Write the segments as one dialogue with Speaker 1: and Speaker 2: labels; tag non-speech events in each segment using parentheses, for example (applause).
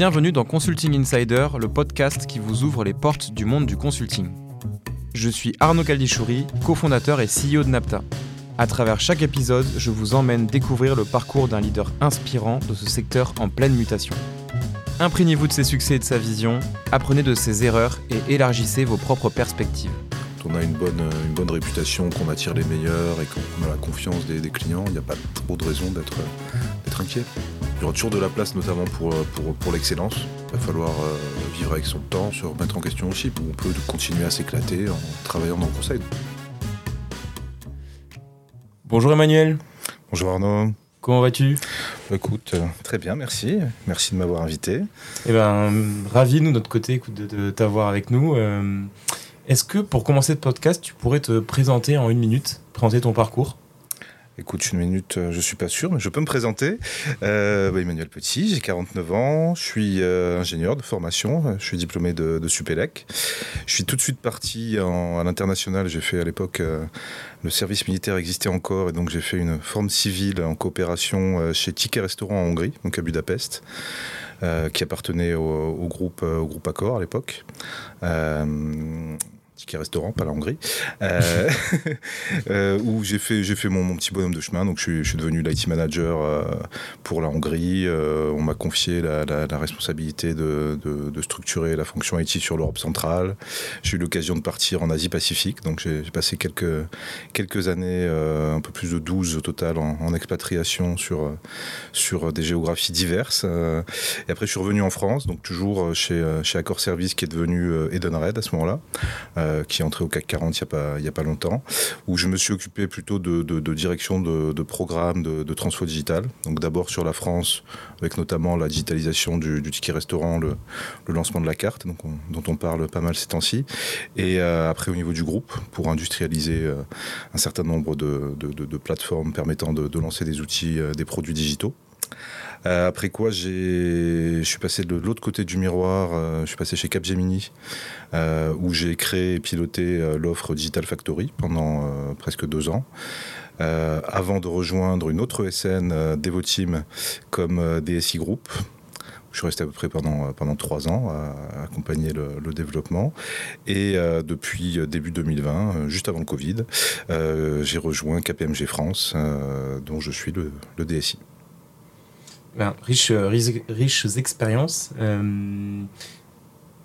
Speaker 1: Bienvenue dans Consulting Insider, le podcast qui vous ouvre les portes du monde du consulting. Je suis Arnaud Caldichouri, cofondateur et CEO de Napta. À travers chaque épisode, je vous emmène découvrir le parcours d'un leader inspirant de ce secteur en pleine mutation. Imprégnez-vous de ses succès et de sa vision, apprenez de ses erreurs et élargissez vos propres perspectives.
Speaker 2: On a une bonne, une bonne réputation, qu'on attire les meilleurs et qu'on a la confiance des, clients, il n'y a pas trop de raison d'être inquiet. Il y aura toujours de la place, notamment pour, pour, pour l'excellence. Il va falloir euh, vivre avec son temps, se remettre en question aussi. On peut continuer à s'éclater en travaillant dans le conseil.
Speaker 1: Bonjour Emmanuel.
Speaker 2: Bonjour Arnaud.
Speaker 1: Comment vas-tu?
Speaker 2: Écoute, euh, très bien, merci. Merci de m'avoir invité.
Speaker 1: Eh ben, ravi, nous, de notre côté, de, t'avoir avec nous. Euh, est-ce que, pour commencer le podcast, tu pourrais te présenter en une minute, présenter ton parcours?
Speaker 2: Écoute, une minute, euh, je suis pas sûr, mais je peux me présenter. Euh, bah, Emmanuel Petit, j'ai 49 ans, je suis euh, ingénieur de formation, je suis diplômé de, de, Supélec. Je suis tout de suite parti à l'international, j'ai fait à l'époque, le service militaire existait encore, et donc j'ai fait une forme civile en coopération chez Ticket Restaurant en Hongrie, donc à Budapest. qui appartenait au, groupe, au groupe Accor à l'époque ticket restaurant, pas la Hongrie, euh, (laughs) euh, où j'ai fait, fait mon, petit bonhomme de chemin. Donc, je suis, devenu l'IT manager euh, pour la Hongrie. on m'a confié la, responsabilité de, structurer la fonction IT sur l'Europe centrale. J'ai eu l'occasion de partir en Asie-Pacifique. Donc, j'ai passé quelques, quelques années, un peu plus de 12 au total, en, expatriation sur, sur des géographies diverses. et après, je suis revenu en France, donc toujours chez, chez Accor Service, qui est devenu Edenred à ce moment-là. Euh, qui est entré au CAC 40 il n'y a, a pas longtemps, où je me suis occupé plutôt de, direction de, programmes de, transfo digital. Donc d'abord sur la France, avec notamment la digitalisation du, ticket restaurant, le, lancement de la carte, donc dont on parle pas mal ces temps-ci. Et euh, après au niveau du groupe, pour industrialiser euh, un certain nombre de, plateformes permettant de, lancer des outils, des produits digitaux. Euh, après quoi, je suis passé de l'autre côté du miroir, euh, je suis passé chez Capgemini, euh, où j'ai créé et piloté l'offre Digital Factory pendant presque deux ans. avant de rejoindre une autre SN, Devoteam, comme DSI Group, je suis resté à peu près pendant, pendant trois ans à, accompagner le, développement. Et depuis début 2020, juste avant le Covid, j'ai rejoint KPMG France, dont je suis le DSI.
Speaker 1: Ben, euh, riches expériences. Euh,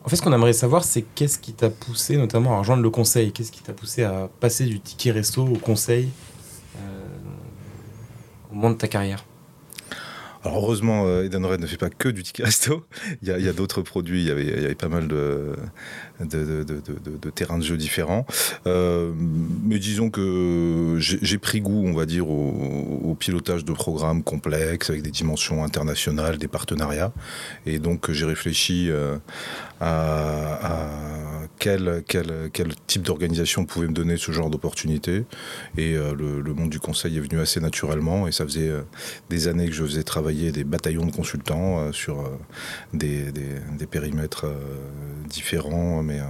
Speaker 1: en fait, ce qu'on aimerait savoir, c'est qu'est-ce qui t'a poussé notamment à rejoindre le conseil? Qu'est-ce qui t'a poussé à passer du ticket resto au conseil euh, au moment de ta carrière?
Speaker 2: Alors heureusement, Edenred ne fait pas que du ticket resto. (laughs) Il y a, d'autres produits. Il y, avait, pas mal de, terrains de jeu différents. Euh, mais disons que j'ai pris goût, on va dire, au, pilotage de programmes complexes avec des dimensions internationales, des partenariats. Et donc j'ai réfléchi euh, à, quel, quel, quel, type d'organisation pouvait me donner ce genre d'opportunité. Et euh, le, monde du conseil est venu assez naturellement. Et ça faisait des années que je faisais travailler des bataillons de consultants sur des, des, périmètres différents mais euh,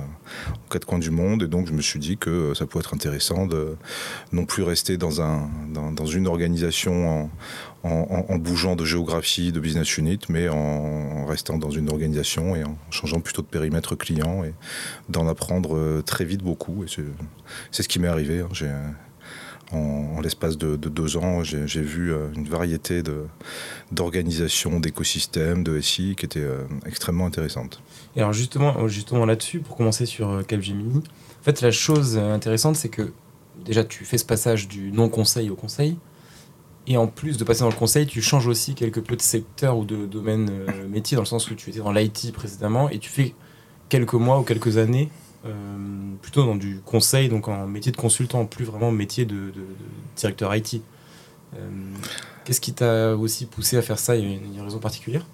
Speaker 2: aux quatre coins du monde. Et donc, je me suis dit que euh, ça pouvait être intéressant de non plus rester dans, un, dans, une organisation en, bougeant de géographie, de business unit, mais en restant dans une organisation et en changeant plutôt de périmètre client et d'en apprendre euh, très vite beaucoup. C'est ce qui m'est arrivé. Hein. J'ai en, l'espace de, deux ans, j'ai vu une variété d'organisations, d'écosystèmes, de SI qui étaient extrêmement intéressantes.
Speaker 1: Et alors justement, euh, là-dessus, pour commencer sur euh, Capgemini, en fait la chose euh, intéressante c'est que déjà tu fais ce passage du non-conseil au conseil, et en plus de passer dans le conseil, tu changes aussi quelque peu de secteur ou de domaine métier, dans le sens où tu étais dans l'IT précédemment, et tu fais quelques mois ou quelques années plutôt dans du conseil, donc en métier de consultant, plus vraiment métier de, directeur IT. Qu'est-ce qui t'a aussi poussé à faire ça? Il y a une raison particulière?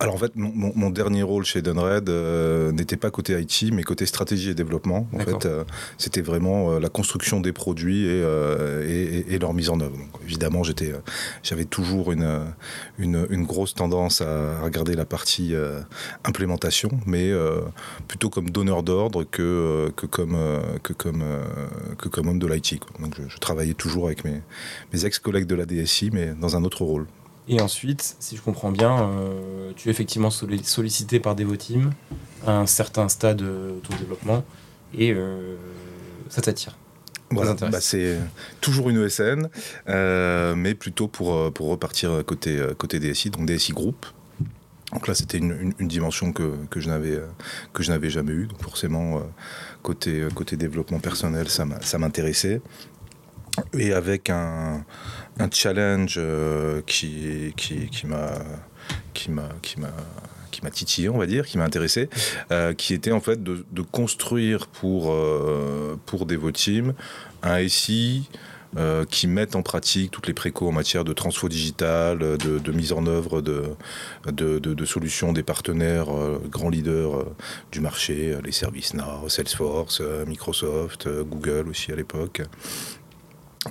Speaker 2: Alors en fait, mon, dernier rôle chez Dunred euh, n'était pas côté IT, mais côté stratégie et développement. En fait, euh, c'était vraiment euh, la construction des produits et, leur mise en œuvre. évidemment, j'étais, j'avais toujours une, une, grosse tendance à regarder la partie implémentation, mais plutôt comme donneur d'ordre que, que, comme, que, comme, que comme homme de l'IT. Donc je, travaillais toujours avec mes, mes ex-collègues de la DSI, mais dans un autre rôle.
Speaker 1: Et ensuite, si je comprends bien, tu es effectivement sollicité par Devoteam à un certain stade de ton développement et ça t'attire.
Speaker 2: Voilà, bah c'est toujours une ESN, euh, mais plutôt pour, euh, pour repartir côté, euh, côté DSI, donc DSI Group. Donc là, c'était une, une, dimension que, que je n'avais jamais eue. Donc forcément, côté, côté développement personnel, ça m'intéressait. Et avec un, un challenge qui, qui, qui m'a qui m'a qui m'a titillé, on va dire, qui m'a intéressé, euh, qui était en fait de, construire pour, euh, pour Devoteam un SI euh, qui mette en pratique toutes les précaux en matière de transfo digital, de, mise en œuvre de, de, solutions des partenaires grands leaders du marché, les services Now, Salesforce, Microsoft, Google aussi à l'époque.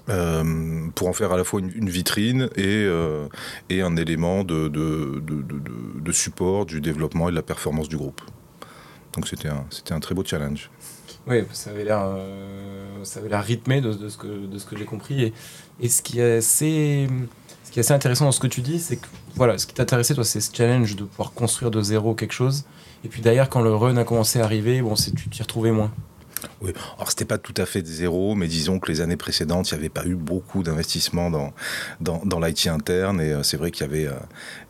Speaker 2: Euh, pour en faire à la fois une, vitrine et, euh, et un élément de, de, de, support du développement et de la performance du groupe. Donc c'était un, c'était un très beau challenge.
Speaker 1: Oui, ça avait l'air, euh, ça avait l'air rythmé de, ce que, de ce que j'ai compris. Et, et, ce, qui est assez, ce qui est assez intéressant dans ce que tu dis, c'est que voilà, ce qui t'intéressait, toi, c'est ce challenge de pouvoir construire de zéro quelque chose. Et puis d'ailleurs, quand le run a commencé à arriver, bon, c'est, tu t'y retrouvais moins.
Speaker 2: Oui, alors c'était pas tout à fait zéro, mais disons que les années précédentes, il n'y avait pas eu beaucoup d'investissement dans, dans, l'IT interne, et euh, c'est vrai qu'il y avait, euh,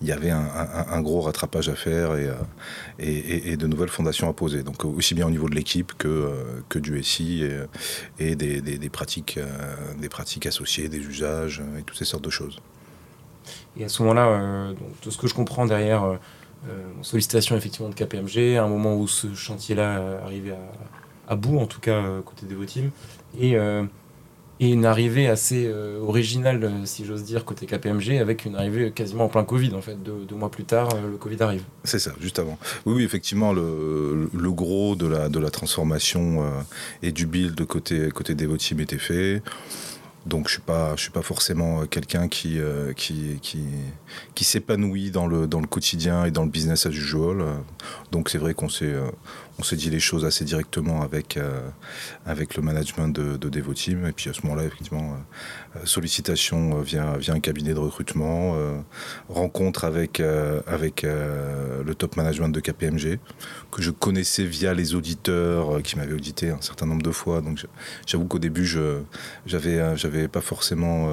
Speaker 2: il y avait un, gros rattrapage à faire et, euh, et, et, de nouvelles fondations à poser. Donc aussi bien au niveau de l'équipe que, que du SI et, et des, des, des, pratiques, des pratiques associées, des usages et toutes ces sortes de choses.
Speaker 1: Et à ce moment-là, tout ce que je comprends derrière sollicitation effectivement de KPMG, à un moment où ce chantier-là arrivait à à bout, en tout cas euh, côté Devoteam. Et, euh, et une arrivée assez euh, originale, si j'ose dire, côté KPMG, avec une arrivée quasiment en plein Covid, en fait. Deux, mois plus tard, le Covid arrive.
Speaker 2: C'est ça, juste avant. Oui, oui effectivement, le, le, gros de la, transformation et du build côté, côté Devoteam était fait. Donc je suis suis pas forcément quelqu'un qui, qui, qui, qui s'épanouit dans le, dans le quotidien et dans le business as usual. Donc c'est vrai qu'on s'est, on s'est dit les choses assez directement avec, euh, avec le management de, de Devoteam. Et puis à ce moment-là, effectivement, euh, sollicitation via, via un cabinet de recrutement, euh, rencontre avec, avec le top management de KPMG, que je connaissais via les auditeurs qui m'avaient audité un certain nombre de fois. Donc j'avoue qu'au début, je j'avais, j'avais pas forcément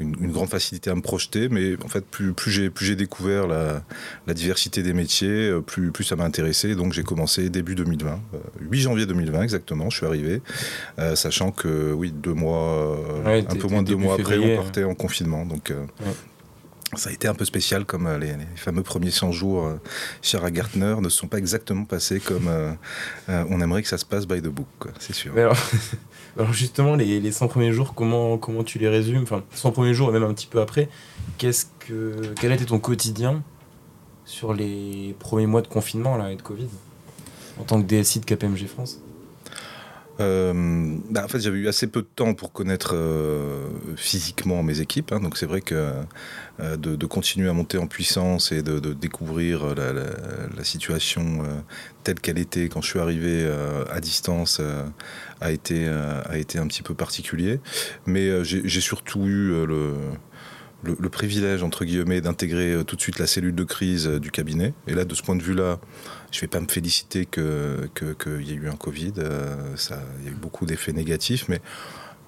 Speaker 2: une, grande facilité à me projeter, mais en fait, plus, plus j'ai plus j'ai découvert la, la, diversité des métiers, euh, plus, plus ça m'a intéressé. Donc j'ai commencé début 2020, 8 euh, janvier 2020 exactement, je suis arrivé, euh, sachant que oui, deux mois, un peu moins de deux mois après, on partait en confinement. Donc Ça a été un peu spécial, comme les, fameux premiers 100 jours chez Gartner ne sont pas exactement passés comme on aimerait que ça se passe by the book, c'est sûr. (laughs)
Speaker 1: Alors justement, les, les 100 premiers jours, comment, comment tu les résumes? Enfin, 100 premiers jours et même un petit peu après, que, quel a été ton quotidien sur les premiers mois de confinement là, et de Covid? En tant que DSI de KPMG France
Speaker 2: euh, bah, en fait, j'avais eu assez peu de temps pour connaître euh, physiquement mes équipes. Hein, donc, c'est vrai que euh, de, continuer à monter en puissance et de, découvrir la, situation telle qu'elle était quand je suis arrivé à distance a, été, un petit peu particulier. Mais j'ai surtout eu le privilège, entre guillemets, d'intégrer tout de suite la cellule de crise du cabinet. Et là, de ce point de vue-là, je ne vais pas me féliciter qu'il y ait eu un Covid. Euh, il y a eu beaucoup d'effets négatifs, mais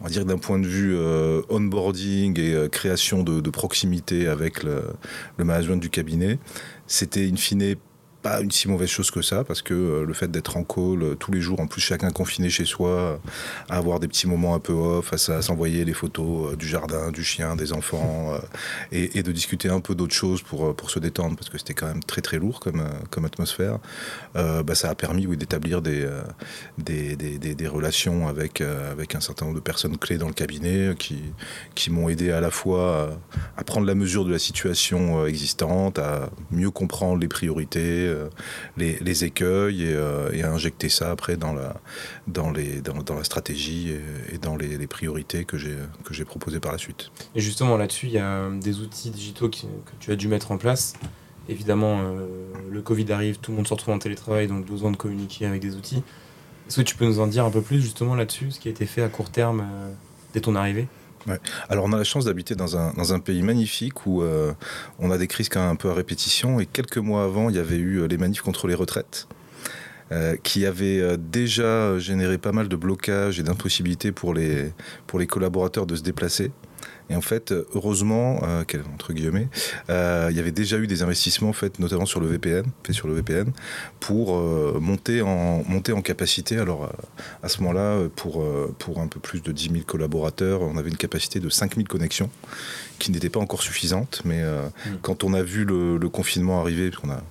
Speaker 2: on va dire d'un point de vue onboarding et création de, proximité avec le, le, management du cabinet, c'était in fine pas une si mauvaise chose que ça, parce que euh, le fait d'être en call euh, tous les jours, en plus chacun confiné chez soi, à avoir des petits moments un peu off, à, s'envoyer les photos euh, du jardin, du chien, des enfants, et, de discuter un peu d'autres choses pour, pour se détendre, parce que c'était quand même très très lourd comme, comme atmosphère, bah, ça a permis oui, d'établir des, des, des, relations avec, avec un certain nombre de personnes clés dans le cabinet qui, qui m'ont aidé à la fois à prendre la mesure de la situation existante, à mieux comprendre les priorités, euh, les, écueils euh, et, à injecter ça après dans la, dans les, dans, la stratégie et, dans les, priorités que j'ai, proposées par la suite.
Speaker 1: Et justement là-dessus, il y a des outils digitaux que tu as dû mettre en place. Évidemment, euh, le Covid arrive, tout le monde se retrouve en télétravail, donc besoin de communiquer avec des outils. Est-ce que tu peux nous en dire un peu plus justement là-dessus, ce qui a été fait à court terme dès ton arrivée?
Speaker 2: Alors on a la chance d'habiter dans un, pays magnifique où on a des crises un peu à répétition et quelques mois avant il y avait eu les manifs contre les retraites. qui avaient déjà généré pas mal de blocages et d'impossibilités pour les, pour les collaborateurs de se déplacer. Et en fait, heureusement, euh, entre guillemets, euh, il y avait déjà eu des investissements faits notamment sur le VPN, sur le VPN, pour euh, monter en monter en capacité. Alors à ce moment-là, pour pour un peu plus de 10 000 collaborateurs, on avait une capacité de 5 000 connexions, qui n'était pas encore suffisante. Mais mmh. quand on a vu le, le confinement arriver, parce qu'on a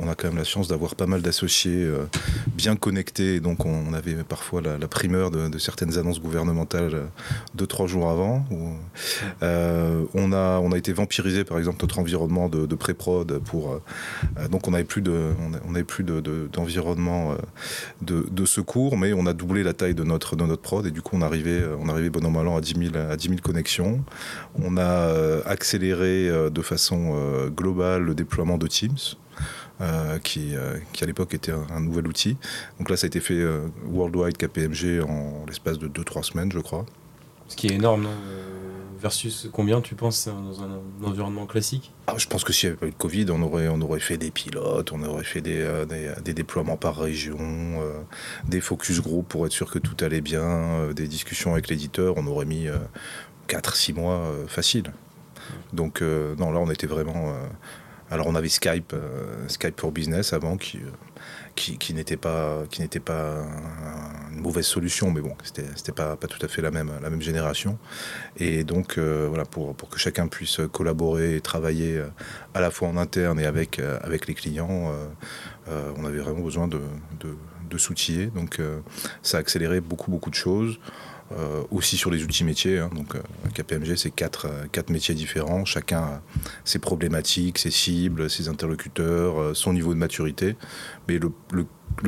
Speaker 2: on a, quand même la chance d'avoir pas mal d'associés euh, bien connectés. Donc on, avait parfois la, primeur de, certaines annonces gouvernementales euh, deux, trois jours avant. Euh, on, a, on a été vampirisé par exemple notre environnement de, pré-prod pour... donc on n'avait plus de, on avait plus d'environnement de, de, secours, mais on a doublé la taille de notre, de notre prod et du coup on arrivait, on arrivait bon an mal an à 10 000, à 10 000 connexions. On a accéléré de façon globale le déploiement de Teams. Euh, qui, euh, qui, à l'époque était un, nouvel outil. Donc là, ça a été fait euh, worldwide KPMG en l'espace de 2-3 semaines, je crois.
Speaker 1: Ce qui est énorme, non Versus combien tu penses dans un, environnement classique?
Speaker 2: Ah, Je pense que s'il n'y avait pas eu de Covid, on aurait, on aurait fait des pilotes, on aurait fait des, des, déploiements par région, des focus group pour être sûr que tout allait bien, des discussions avec l'éditeur, on aurait mis 4-6 mois facile. Donc non, là on était vraiment alors on avait Skype, euh, Skype pour Business avant qui, euh, qui, n'était pas, qui n'était pas une mauvaise solution, mais bon, c'était, pas, pas tout à fait la même, la même génération. Et donc euh, voilà, pour, pour que chacun puisse collaborer et travailler à la fois en interne et avec, avec les clients, on avait vraiment besoin de, de, de s'outiller. Donc ça a accéléré beaucoup, beaucoup de choses. Euh, aussi sur les outils métiers. Hein. donc, euh, KPMG, c'est quatre, euh, quatre métiers différents. Chacun a ses problématiques, ses cibles, ses interlocuteurs, son niveau de maturité. Mais le,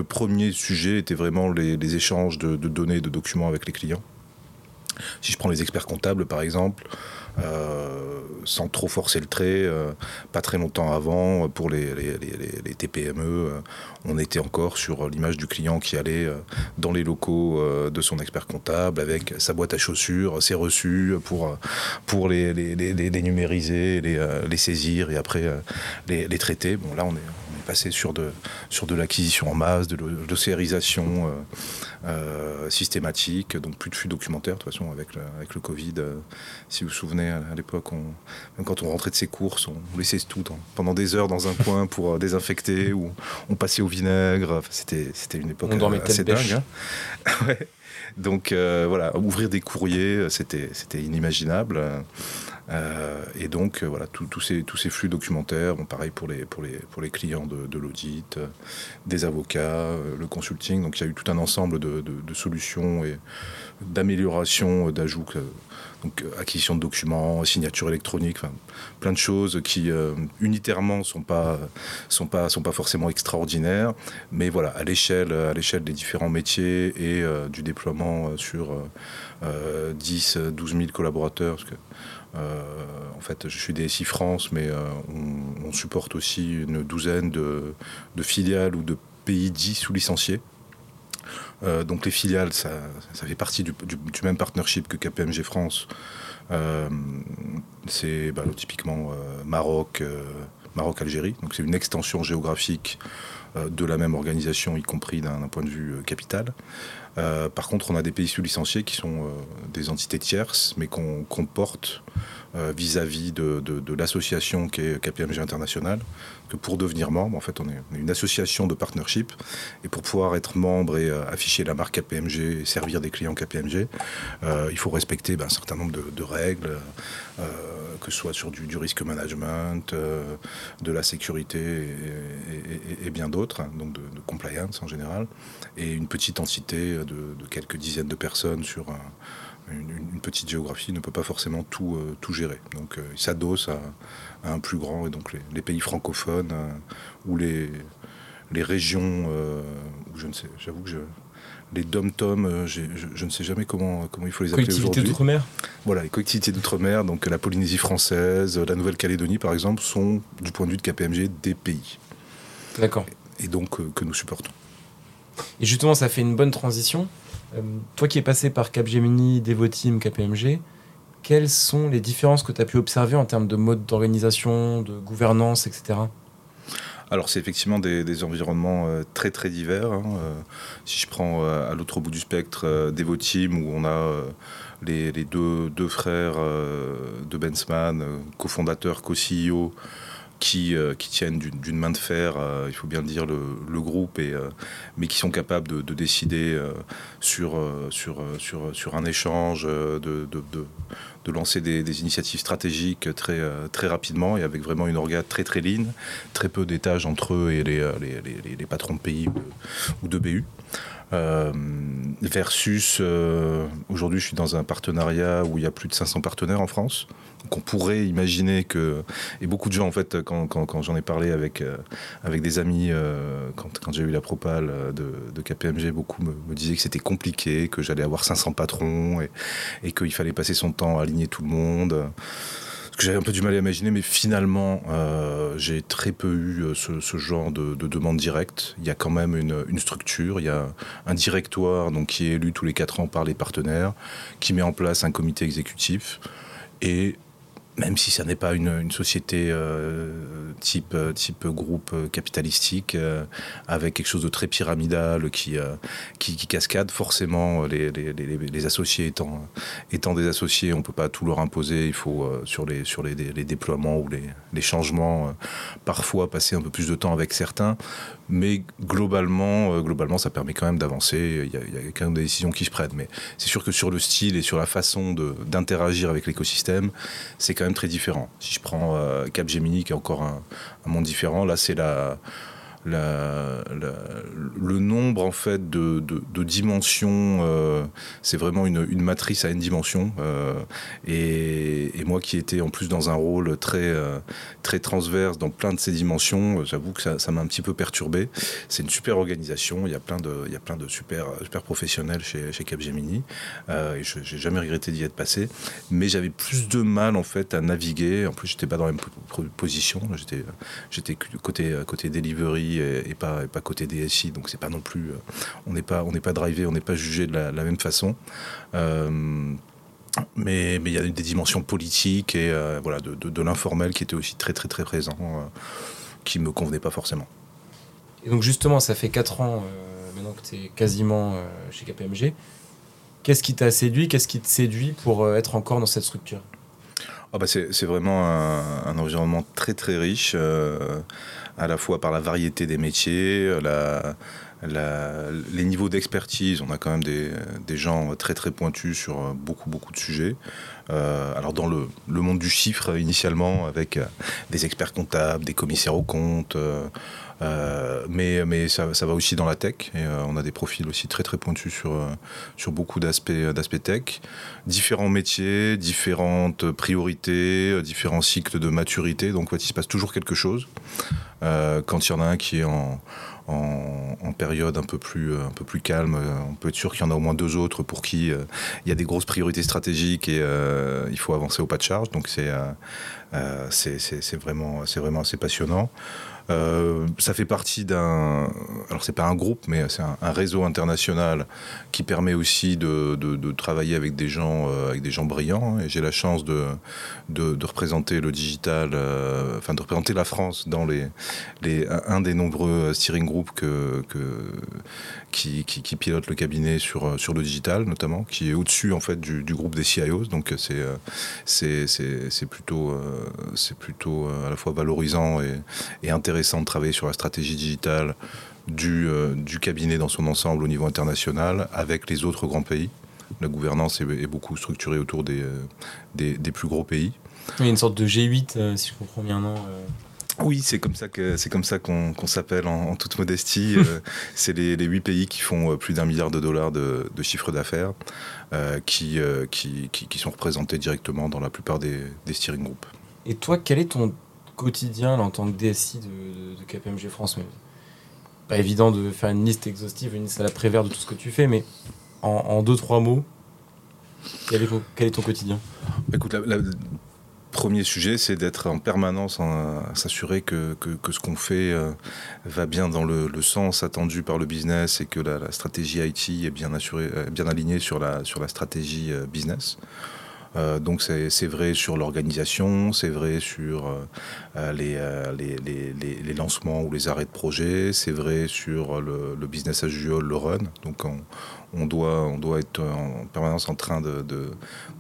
Speaker 2: premier sujet était vraiment les, les échanges de, de, données, de documents avec les clients. Si je prends les experts comptables, par exemple, euh, sans trop forcer le trait. Euh, pas très longtemps avant, pour les, les, TPME, euh, on était encore sur l'image du client qui allait dans les locaux de son expert comptable avec sa boîte à chaussures, ses reçus pour, pour les, numériser, les, saisir et après les, traiter. Bon, là, on est, passé sur de, sur de l'acquisition en masse, de l'océarisation euh, euh, systématique, donc plus de flux documentaire, de toute façon, avec le, avec le Covid. Euh, si vous vous souvenez, à, l'époque, même quand on rentrait de ses courses, on laissait tout pendant des heures dans un coin pour désinfecter, ou on passait au vinaigre. C'était une époque assez dingue. Hein. (laughs) Donc voilà, ouvrir des courriers, c'était inimaginable. Euh, et donc, euh, voilà, tous ces, tous ces flux documentaires, bon, pareil pour les, pour les, pour les clients de, l'audit, euh, des avocats, le consulting. Donc, il y a eu tout un ensemble de, solutions et d'améliorations, d'ajouts. Donc, acquisition de documents, signature électronique, plein de choses qui unitairement sont pas, sont pas, forcément extraordinaires, mais voilà, à l'échelle, l'échelle des différents métiers et du déploiement sur 10, 12 000 collaborateurs, euh, en fait, je suis DSI France, mais euh, on, supporte aussi une douzaine de, filiales ou de pays dits sous licenciés. Euh, donc les filiales, ça, fait partie du, même partnership que KPMG France. c'est bah, typiquement Maroc, Maroc-Algérie. Donc c'est une extension géographique de la même organisation, y compris d'un point de vue capital. Euh, par contre, on a des pays sous-licenciés qui sont euh, des entités tierces, mais qu'on porte euh, vis-à-vis de, l'association qui est KPMG International. Que pour devenir membre, en fait, on est, une association de partnership. Et pour pouvoir être membre et afficher la marque KPMG et servir des clients KPMG, il faut respecter ben, un certain nombre de, règles, que ce soit sur du, risque management, de la sécurité et, bien d'autres, hein, donc de, compliance en général. Et une petite entité de, quelques dizaines de personnes sur une, petite géographie ne peut pas forcément tout, euh, gérer. Donc euh, il s'adosse à, un plus grand, et donc les, pays francophones euh, ou les, les régions, où je ne sais, j'avoue que je, les dom-tom, je, je, ne sais jamais comment, comment il faut les appeler aujourd'hui. Collectivités
Speaker 1: d'outre-mer
Speaker 2: Voilà, les collectivités d'outre-mer, donc la Polynésie française, la Nouvelle-Calédonie par exemple, sont du point de vue de KPMG des pays.
Speaker 1: D'accord.
Speaker 2: Et donc que nous supportons.
Speaker 1: Et justement, ça fait une bonne transition. Euh, toi qui es passé par Capgemini, Devoteam, KPMG, quelles sont les différences que tu as pu observer en termes de mode d'organisation, de gouvernance, etc.
Speaker 2: Alors c'est effectivement des, environnements euh, très très divers. Hein, euh, si je prends euh, à l'autre bout du spectre Devoteam où on a les, deux, frères de Bensman, cofondateurs, co-CEO, qui, tiennent d'une main de fer, il faut bien dire, le, groupe, mais qui sont capables de, décider sur, un échange, de, de lancer des, initiatives stratégiques très, euh, très rapidement et avec vraiment une organe très très lean, très peu d'étages entre eux et les, euh, les, les, patrons de pays ou de, BU. Euh, versus aujourd'hui je suis dans un partenariat où il y a plus de 500 partenaires en France qu'on pourrait imaginer que et beaucoup de gens en fait quand, quand, j'en ai parlé avec avec des amis quand, quand j'ai eu la propale de, de KPMG beaucoup me, disaient que c'était compliqué que j'allais avoir 500 patrons et, et qu'il fallait passer son temps à tout le monde ce que j'avais un peu du mal à imaginer, mais finalement, euh, j'ai très peu eu ce, ce genre de, de, demande directe. Il y a quand même une, une, structure, il y a un directoire donc, qui est élu tous les quatre ans par les partenaires, qui met en place un comité exécutif. Et même si ça n'est pas une, société euh, type, euh, type groupe euh, capitalistique, avec quelque chose de très pyramidal qui, cascade, forcément, les, associés étant, étant des associés, on ne peut pas tout leur imposer, il faut, les, sur les, déploiements ou les, changements, parfois passer un peu plus de temps avec certains, mais globalement, globalement ça permet quand même d'avancer, il y, a, quand même des décisions qui se prennent, mais c'est sûr que sur le style et sur la façon d'interagir avec l'écosystème, c'est quand même très différent. Si je prends euh, Capgemini, qui est encore un monde différent, là c'est la, le nombre en fait de, dimensions, euh, c'est vraiment une, matrice à une dimension. Euh, et, moi qui étais en plus dans un rôle très, euh, très transverse dans plein de ces dimensions, j'avoue que ça m'a un petit peu perturbé. C'est une super organisation, il y a plein de, il y a plein de super, super professionnels chez, chez Capgemini. et je n'ai jamais regretté d'y être passé. Mais j'avais plus de mal en fait à naviguer. En plus, j'étais pas dans la même position. J'étais côté, côté delivery et, pas, pas côté DSI. Donc c'est pas non plus, euh, on n'est pas, on n'est pas drivé, on n'est pas jugé de la, même façon. Euh, mais il y a des dimensions politiques et euh, voilà, de, de, l'informel qui était aussi très très très présent, qui me convenait pas forcément.
Speaker 1: Et donc justement, ça fait 4 ans maintenant que tu es quasiment chez KPMG. Qu'est-ce qui t'a séduit Qu'est-ce qui te séduit pour être encore dans cette structure?
Speaker 2: Ah bah c'est vraiment un, un, environnement très très riche à la fois par la variété des métiers, les niveaux d'expertise. On a quand même des, gens très très pointus sur beaucoup beaucoup de sujets. Euh, alors dans le, le, monde du chiffre initialement avec des experts comptables, des commissaires aux comptes. Euh, euh, mais mais ça, va aussi dans la tech et on a des profils aussi très très pointus sur, sur beaucoup d'aspects tech. Différents métiers, différentes priorités, différents cycles de maturité. Donc il se passe toujours quelque chose. quand il y en a un qui est en, en, période un peu plus, un peu plus calme. On peut être sûr qu'il y en a au moins deux autres pour qui il y a des grosses priorités stratégiques et il faut avancer au pas de charge. Donc c'est c'est vraiment, vraiment assez passionnant. Euh, ça fait partie d'un. Alors, c'est pas un groupe, mais c'est un, réseau international qui permet aussi de, travailler avec des gens, euh, avec des gens brillants. Et j'ai la chance de, de, représenter le digital, euh, enfin, de représenter la France dans les, les, un des nombreux steering groups que, qui, pilote le cabinet sur, sur le digital, notamment, qui est au-dessus, en fait, du, groupe des CIOs. Donc, c'est, c'est, plutôt, c'est plutôt à la fois valorisant et, intéressant de travailler sur la stratégie digitale du, euh, cabinet dans son ensemble au niveau international avec les autres grands pays. La gouvernance est, beaucoup structurée autour des, euh, des, plus gros pays.
Speaker 1: Il y a une sorte de G8, euh, si je comprends bien, non
Speaker 2: oui, c'est comme ça que c'est comme ça qu'on s'appelle en, toute modestie. (laughs) c'est les, les, 8 pays qui font plus d'un milliard de dollars de, de chiffre d'affaires qui, qui, qui, qui, sont représentés directement dans la plupart des, des steering groups.
Speaker 1: Et toi, quel est ton quotidien en tant que DSI de, KPMG France. Mais pas évident de faire une liste exhaustive, une liste à la prévère de tout ce que tu fais, mais en, deux, trois mots, quel est, ton quotidien?
Speaker 2: Écoute, premier sujet, c'est d'être en permanence, à s'assurer que, ce qu'on fait euh, va bien dans le, sens attendu par le business et que la, stratégie IT est bien, assurée, bien alignée sur la, sur la stratégie euh, business. donc c'est vrai sur l'organisation, c'est vrai sur les, les, les, les, lancements ou les arrêts de projet, c'est vrai sur le, le, business as usual, le run. Donc on, on doit, on doit être en permanence en train de,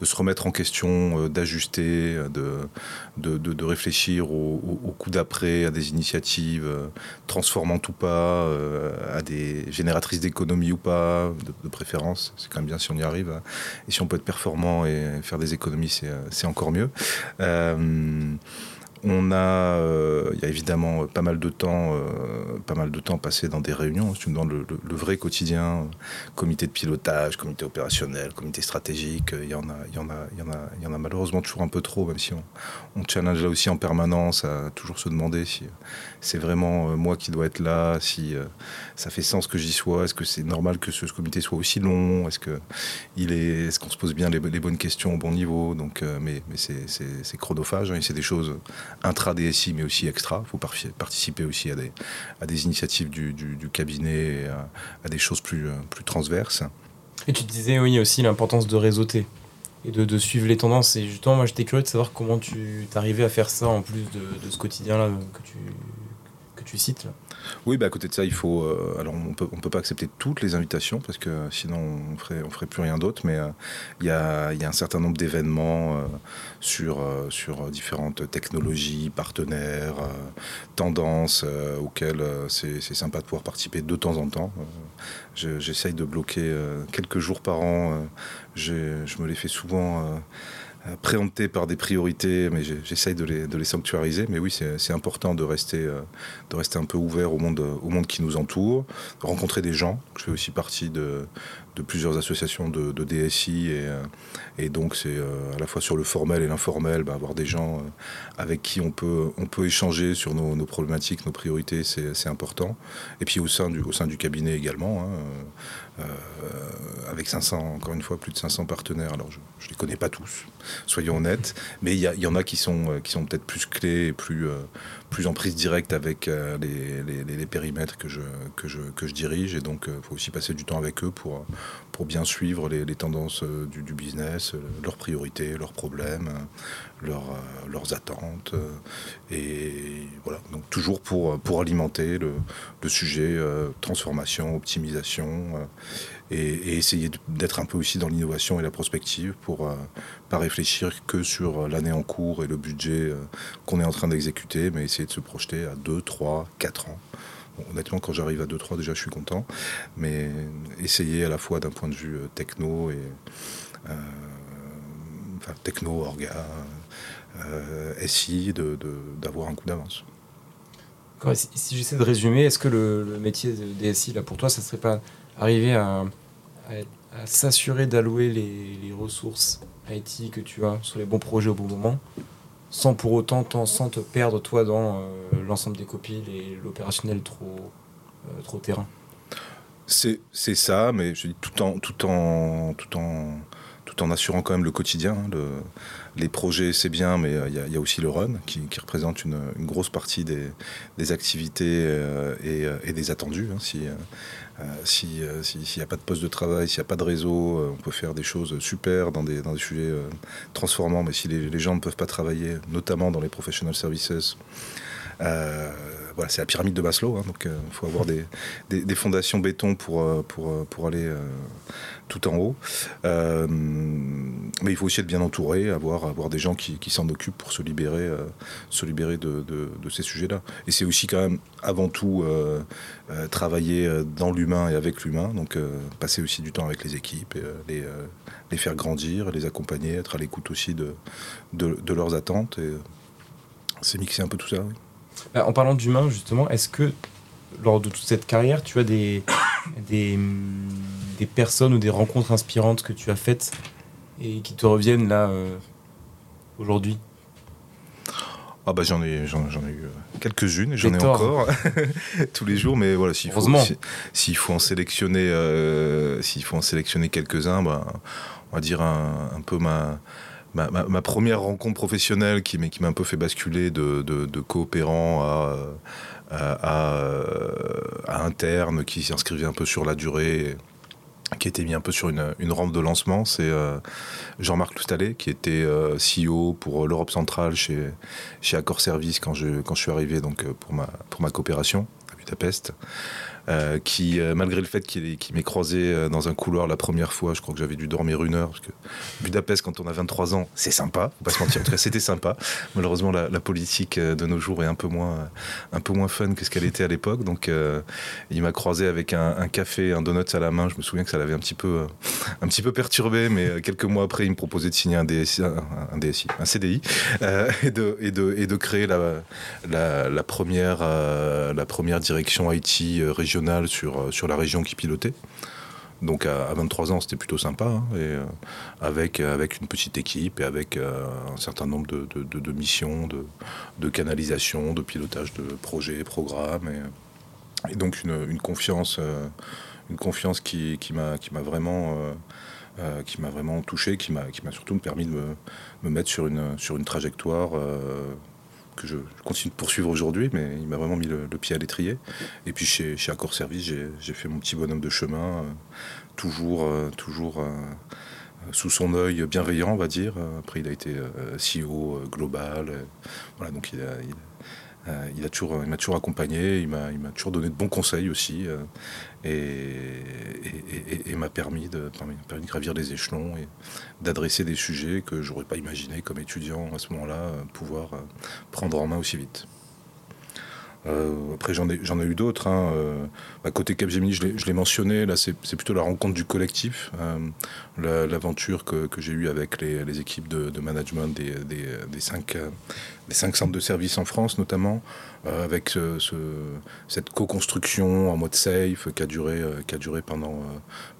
Speaker 2: se remettre en question, euh, d'ajuster, de, réfléchir au, au, coup d'après, à des initiatives euh, transformantes ou pas, euh, à des génératrices d'économie ou pas, de, préférence. C'est quand même bien si on y arrive. Et si on peut être performant et faire des économies, c'est encore mieux. On a, euh, il y a évidemment pas mal de temps, euh, pas mal de temps passé dans des réunions. Tu me demandes le, vrai quotidien, comité de pilotage, comité opérationnel, comité stratégique. Il y en a, il y en a, il y en a, il y en a malheureusement toujours un peu trop, même si on, on challenge là aussi en permanence à toujours se demander si c'est vraiment euh, moi qui dois être là, si ça fait sens que j'y sois, est-ce que c'est normal que ce, comité soit aussi long, est-ce que il est, est-ce qu'on se pose bien les, bonnes questions au bon niveau. Donc, mais, mais c'est chronophage hein, et c'est des choses intra-DSI, mais aussi extra. Il faut participer aussi à des, à des initiatives du, cabinet, à, des choses plus, plus transverses.
Speaker 1: Et tu disais, oui, aussi l'importance de réseauter et de, suivre les tendances. Et justement, moi, j'étais curieux de savoir comment tu t'arrivais à faire ça en plus de, ce quotidien-là que tu, que tu cites. Là.
Speaker 2: Oui, bah, à côté de ça, il faut. Euh, alors, on peut, ne peut pas accepter toutes les invitations parce que sinon, on ferait, ferait plus rien d'autre. Mais euh, il y, a, un certain nombre d'événements euh, sur, différentes technologies, partenaires, tendances auxquelles c'est sympa de pouvoir participer de temps en temps. J'essaye de bloquer quelques jours par an. je me les fais souvent euh, préempté par des priorités, mais j'essaye de les, de les, sanctuariser. Mais oui, c'est important de rester, euh, de rester un peu ouvert au monde, au monde qui nous entoure, rencontrer des gens. Je fais aussi partie de, de plusieurs associations de, DSI et, euh, et donc c'est à la fois sur le formel et l'informel, bah, avoir des gens avec qui on peut, on peut échanger sur nos, nos problématiques, nos priorités, c'est important. Et puis au sein du, au sein du cabinet également. Hein, avec 500, encore une fois, plus de 500 partenaires. Alors, je ne les connais pas tous, soyons honnêtes, mais il y, en a qui sont, euh, qui sont peut-être plus clés et plus, euh, plus en prise directe avec euh, les, périmètres que je, que, je, que je dirige. Et donc, il faut aussi passer du temps avec eux pour, pour bien suivre les, tendances du, du, business, leurs priorités, leurs problèmes, leurs, leurs attentes. Et voilà, donc toujours pour, pour alimenter le, sujet transformation, optimisation et, essayer d'être un peu aussi dans l'innovation et la prospective pour euh, pas réfléchir que sur l'année en cours et le budget euh, qu'on est en train d'exécuter, mais essayer de se projeter à 2, 3, 4 ans. Honnêtement, quand j'arrive à 2-3, déjà, je suis content. Mais essayer à la fois d'un point de vue euh, techno et. enfin, techno, orga, SI, d'avoir un coup d'avance.
Speaker 1: Si, j'essaie de résumer, est-ce que le, métier de DSI, là, pour toi, ça serait pas arriver à à, s'assurer d'allouer les, ressources IT que tu as sur les bons projets au bon moment, sans pour autant sans te perdre toi dans euh, l'ensemble des copies et l'opérationnel trop, euh, trop terrain.
Speaker 2: C'est ça, mais je dis tout en, tout en, tout en, tout en assurant quand même le quotidien. Hein, le, les projets, c'est bien, mais euh, il y, a aussi le run qui, représente une, grosse partie des, activités et, et, des attendus. Hein, si, euh, s'il n'y a pas de poste de travail, s'il n'y a pas de réseau, euh, on peut faire des choses super dans des, sujets euh, transformants, mais si les, les, gens ne peuvent pas travailler, notamment dans les professional services, c'est la pyramide de Maslow, hein, donc il faut avoir des, fondations béton pour, pour, pour aller tout en haut. Euh, mais il faut aussi être bien entouré, avoir, des gens qui, s'en occupent pour se libérer, euh, se libérer de, ces sujets-là. Et c'est aussi quand même avant tout euh, travailler dans l'humain et avec l'humain, donc passer aussi du temps avec les équipes, les, faire grandir, les accompagner, être à l'écoute aussi de, de, leurs attentes. Et c'est mixer un peu tout ça.
Speaker 1: Bah, en parlant d'humain, justement, est-ce que lors de toute cette carrière, tu as des, des, des, personnes ou des rencontres inspirantes que tu as faites et qui te reviennent là euh, aujourd'hui?
Speaker 2: Ah bah j'en ai, j'en, ai eu euh, quelques-unes et j'en ai encore (laughs) tous les jours, mais voilà, s'il faut, s'il faut en sélectionner, euh, s'il faut en sélectionner quelques-uns, bah, on va dire un, un peu ma, ma, première rencontre professionnelle qui, m'a un peu fait basculer de, coopérant à interne qui s'inscrivait un peu sur la durée qui été mis un peu sur une, rampe de lancement, c'est Jean-Marc Loustalé, qui était CEO pour l'Europe centrale chez, chez Accor Service quand je, suis arrivé donc, pour ma coopération à Budapest. Euh, qui, euh, malgré le fait qu'il m'ait croisé euh, dans un couloir la première fois, je crois que j'avais dû dormir une heure, parce que Budapest, quand on a 23 ans, c'est sympa, faut pas se mentir, c'était sympa. Malheureusement, la, politique de nos jours est un peu moins, un peu moins fun que ce qu'elle était à l'époque, donc il m'a croisé avec un, café, un donut à la main, je me souviens que ça l'avait un petit peu, un petit peu perturbé, mais quelques mois après, il me proposait de signer un DSI, un, un CDI, et, de, et, de, et de créer la, la, première, la première direction IT sur, euh, sur la région qui pilotait. Donc à, 23 ans, c'était plutôt sympa, hein, et, euh, avec, avec une petite équipe et avec euh, un certain nombre de, de, missions, de, de, canalisation, de pilotage de projets, programmes, et, donc une, une, confiance, une confiance qui, qui m'a vraiment, qui m'a vraiment touché, qui m'a surtout permis de me, me, mettre sur une, sur une trajectoire que je, continue de poursuivre aujourd'hui, mais il m'a vraiment mis le, pied à l'étrier. Et puis chez, chez Accor Service, j'ai fait mon petit bonhomme de chemin, euh, toujours, euh, toujours euh, sous son œil bienveillant, on va dire. Après, il a été CEO global. voilà, donc il a, euh, il, a toujours, il m'a toujours accompagné, il il m'a toujours donné de bons conseils aussi, euh, et, m'a permis de, permis de gravir les échelons et d'adresser des sujets que j'aurais pas imaginé comme étudiant à ce moment-là pouvoir prendre en main aussi vite. Euh, après, j'en ai, ai eu d'autres. Hein. Euh, à côté Capgemini, je l'ai, mentionné. Là, c'est, plutôt la rencontre du collectif, euh, l'aventure que, que, j'ai eue avec les, les équipes de, de, management des, des, des, cinq, des cinq centres de services en France, notamment, avec ce, ce, cette co-construction en mode safe qui a duré, qui a duré pendant,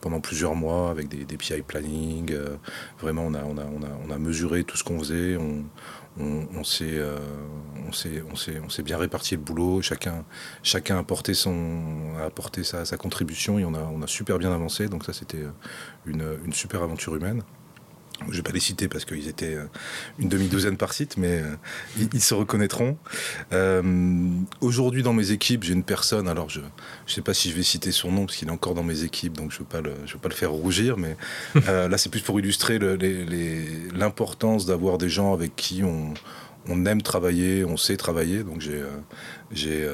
Speaker 2: pendant plusieurs mois, avec des, des PI planning. vraiment, on a, on, a, on, a, on a mesuré tout ce qu'on faisait. On, on, on s'est bien réparti le boulot, chacun, a apporté, sa, contribution et on a, super bien avancé. Donc ça, c'était une, une super aventure humaine. Je ne vais pas les citer parce qu'ils étaient euh, une demi-douzaine par site, mais euh, ils, se reconnaîtront. Euh, aujourd'hui, dans mes équipes, j'ai une personne, alors je ne sais pas si je vais citer son nom parce qu'il est encore dans mes équipes, donc je ne veux, veux, pas le faire rougir, mais (laughs) là, c'est plus pour illustrer l'importance d'avoir des gens avec qui on, on aime travailler, on sait travailler. Donc j'ai j'ai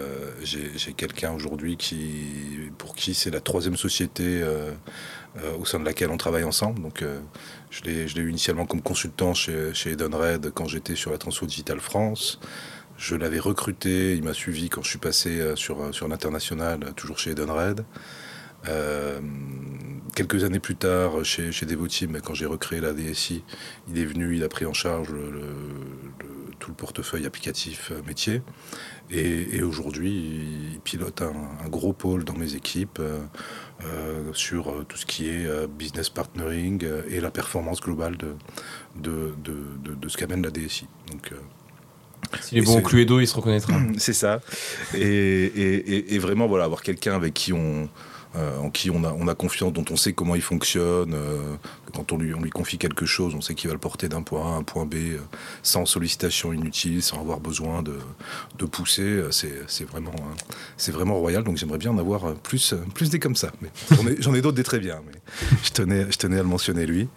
Speaker 2: j'ai quelqu'un aujourd'hui qui pour qui c'est la troisième société au sein de laquelle on travaille ensemble. Donc je l'ai eu initialement comme consultant chez, chez Edenred quand j'étais sur la Transfo Digital France. Je l'avais recruté, il m'a suivi quand je suis passé euh, sur, euh, sur l'international, toujours chez Edenred. Euh, quelques années plus tard, chez, chez Devoteam, quand j'ai recréé la DSI, il est venu, il a pris en charge tout le portefeuille applicatif métier. Et, aujourd'hui, il pilote un, gros pôle dans mes équipes. Euh, sur euh, tout ce qui est euh, business partnering et la performance globale de, de, de, de, ce qu'amène la DSI. Donc,
Speaker 1: S'il est bon Cluedo, il se reconnaîtra. (clears throat)
Speaker 2: C'est ça. Et, et, et, vraiment, voilà, avoir quelqu'un avec qui on, euh, en qui on a, on a confiance, dont on sait comment il fonctionne. Euh, quand on lui, on lui confie quelque chose, on sait qu'il va le porter d'un point A à un point B euh, sans sollicitation inutile, sans avoir besoin de, pousser. C'est vraiment, c'est vraiment royal. Donc j'aimerais bien en avoir plus, plus des comme ça. J'en ai, d'autres des très bien, mais je tenais, je tenais à le mentionner lui.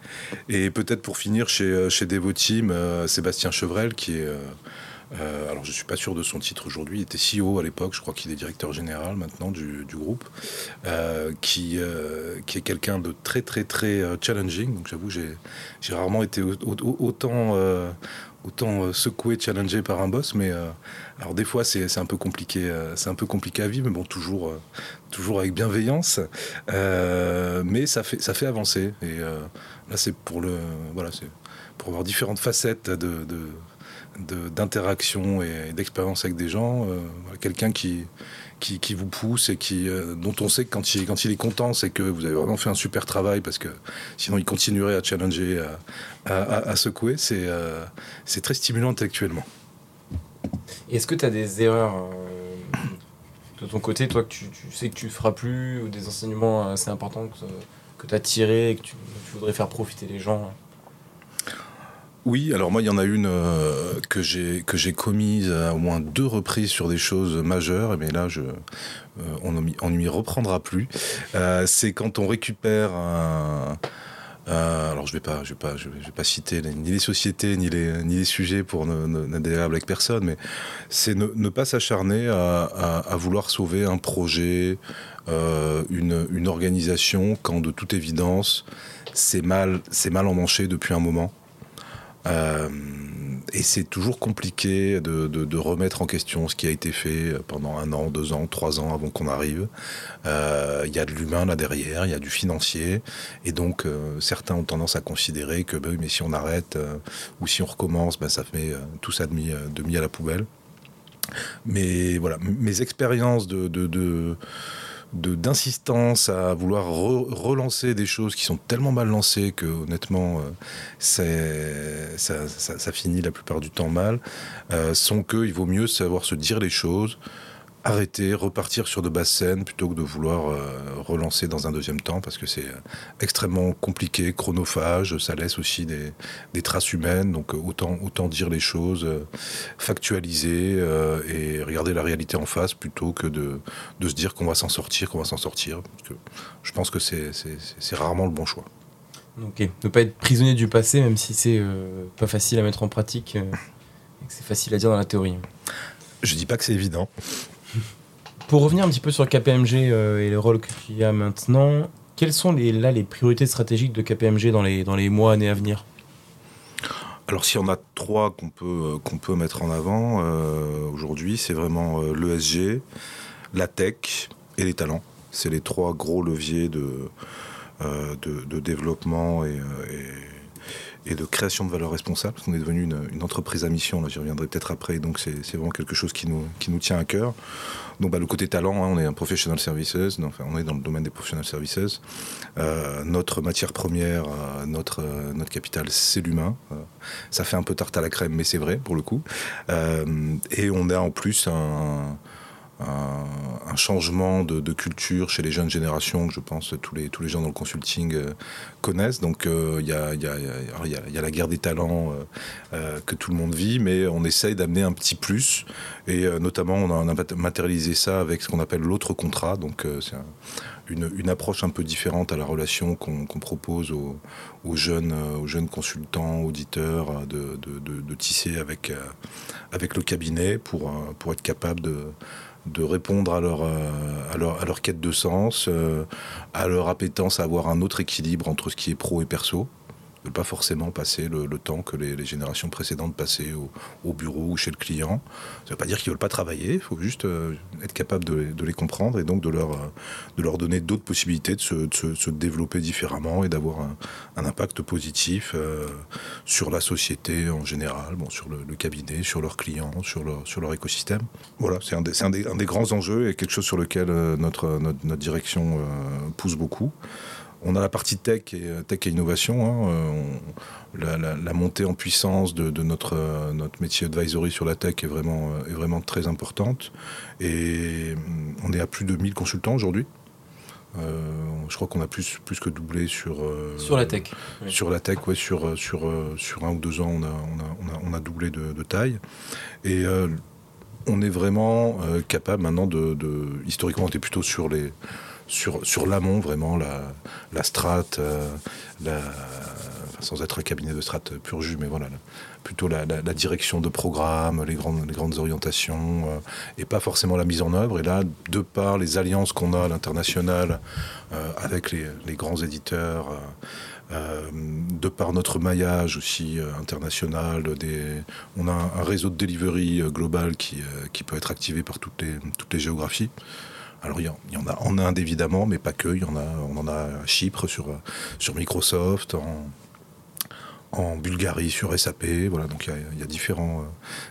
Speaker 2: Et peut-être pour finir chez, chez Devoteam, Sébastien Chevrel, qui est euh, alors je ne suis pas sûr de son titre aujourd'hui, il était CEO à l'époque, je crois qu'il est directeur général maintenant du, groupe, euh, qui, euh, qui est quelqu'un de très très très challenging. Donc j'avoue, j'ai rarement été autant, autant secoué, challengé par un boss, mais alors des fois c'est un peu compliqué, c'est un peu compliqué à vivre, mais bon toujours, toujours avec bienveillance, mais ça fait, ça fait avancer. Et là c'est pour le, voilà, c'est pour avoir différentes facettes de d'interaction et d'expérience avec des gens, euh, quelqu'un qui, qui, vous pousse et qui, euh, dont on sait que quand il, quand il est content, c'est que vous avez vraiment fait un super travail parce que sinon il continuerait à challenger, à, secouer. C'est euh, très stimulant intellectuellement.
Speaker 1: Est-ce que tu as des erreurs de ton côté, toi, que tu, sais que tu ne feras plus, ou des enseignements assez importants que, que tu as tirés et que tu, tu voudrais faire profiter les gens?
Speaker 2: Oui, alors moi, il y en a une euh, que j'ai commise à au moins deux reprises sur des choses majeures, mais là, je, euh, on ne m'y reprendra plus. Euh, c'est quand on récupère alors je vais vais pas, vais, pas citer ni les sociétés ni les ni les sujets pour n'adhérer avec personne, mais c'est ne, pas s'acharner à, vouloir sauver un projet, une, une organisation quand de toute évidence c'est mal c'est mal emmanché depuis un moment. Euh, et c'est toujours compliqué de, remettre en question ce qui a été fait pendant un an, deux ans, trois ans avant qu'on arrive. Euh, il y a de l'humain là derrière, il y a du financier, et donc euh, certains ont tendance à considérer que bah mais si on arrête ou si on recommence, bah, ça fait tout ça demi, demi à la poubelle. Mais voilà, mes expériences de, de d'insistance à vouloir relancer des choses qui sont tellement mal lancées que honnêtement euh, ça, ça, finit la plupart du temps mal euh, sont qu'il vaut mieux savoir se dire les choses arrêter, repartir sur de basses scènes plutôt que de vouloir euh, relancer dans un deuxième temps parce que c'est euh, extrêmement compliqué, chronophage, ça laisse aussi des, traces humaines, donc euh, autant, autant dire les choses, factualiser et regarder la réalité en face plutôt que de, de se dire qu'on va s'en sortir, qu'on va s'en sortir. Parce que je pense que c'est rarement le bon choix.
Speaker 1: Ok, ne pas être prisonnier du passé, même si c'est pas facile à mettre en pratique, c'est facile à dire dans la théorie.
Speaker 2: Je dis pas que c'est évident.
Speaker 1: Pour revenir un petit peu sur KPMG euh, et le rôle qu'il y a maintenant, quelles sont les, là les priorités stratégiques de KPMG dans les, dans les mois, années à venir?
Speaker 2: Alors s'il y en a trois qu'on peut, euh, peut mettre en avant euh, aujourd'hui, c'est vraiment l'ESG, la tech et les talents. C'est les trois gros leviers de, de, développement et et de création de valeur responsable, parce qu'on est devenu une, entreprise à mission, là j'y reviendrai peut-être après, donc c'est vraiment quelque chose qui nous, qui nous tient à cœur. Donc bah, le côté talent, hein, on est un professional services, enfin, on est dans le domaine des professional services. Euh, notre matière première, euh, notre, euh, notre capital, c'est l'humain. ça fait un peu tarte à la crème, mais c'est vrai pour le coup. et on a en plus un, changement de, culture chez les jeunes générations que je pense tous les, tous les gens dans le consulting euh, connaissent. Donc il y, a, y, a, y, a, la guerre des talents euh, euh, que tout le monde vit, mais on essaye d'amener un petit plus. Et notamment, on a, matérialisé ça avec ce qu'on appelle l'autre contrat. Donc c'est une, approche un peu différente à la relation qu'on propose aux, jeunes, aux jeunes consultants, auditeurs, de, de tisser avec, avec le cabinet pour, pour être capable de de répondre à leur, euh, à leur quête de sens, euh, à leur appétence à avoir un autre équilibre entre ce qui est pro et perso ne pas forcément passer le, temps que les, générations précédentes passaient au, bureau ou chez le client. Ça ne veut pas dire qu'ils ne veulent pas travailler, il faut juste euh, être capable de, les comprendre et donc de leur, euh, de leur donner d'autres possibilités de se, développer différemment et d'avoir un, impact positif euh, sur la société en général, bon, sur le, cabinet, sur leurs clients, sur leur, sur leur écosystème. Voilà, c'est un, un, un, des grands enjeux et quelque chose sur lequel notre, notre direction pousse beaucoup. On a la partie tech et, euh, tech et innovation. Hein, euh, la, montée en puissance de, notre, euh, notre métier advisory sur la tech est vraiment, est vraiment très importante. Et on est à plus de 1000 consultants aujourd'hui. je crois qu'on a plus, plus que doublé sur,
Speaker 1: sur la tech.
Speaker 2: Sur la tech, ouais, sur, sur, sur un ou deux ans, on a, on a, on a, doublé de, taille. Et on est vraiment capable maintenant de, de, Historiquement, on était plutôt sur les sur, sur l'amont, vraiment, la, la strate, euh, sans être un cabinet de strate pur jus, mais voilà, plutôt la, direction de programme, les grandes, les grandes orientations, euh, et pas forcément la mise en œuvre. Et là, de par les alliances qu'on a à l'international euh, avec les, les, grands éditeurs, de par notre maillage aussi international, des, on a un, réseau de delivery global qui, qui peut être activé par toutes les, toutes les géographies. Alors il y, en a en Inde évidemment, mais pas que. Il y en a, on en a à Chypre sur, sur Microsoft, en, en Bulgarie sur SAP. Voilà, donc il y a, différents, euh,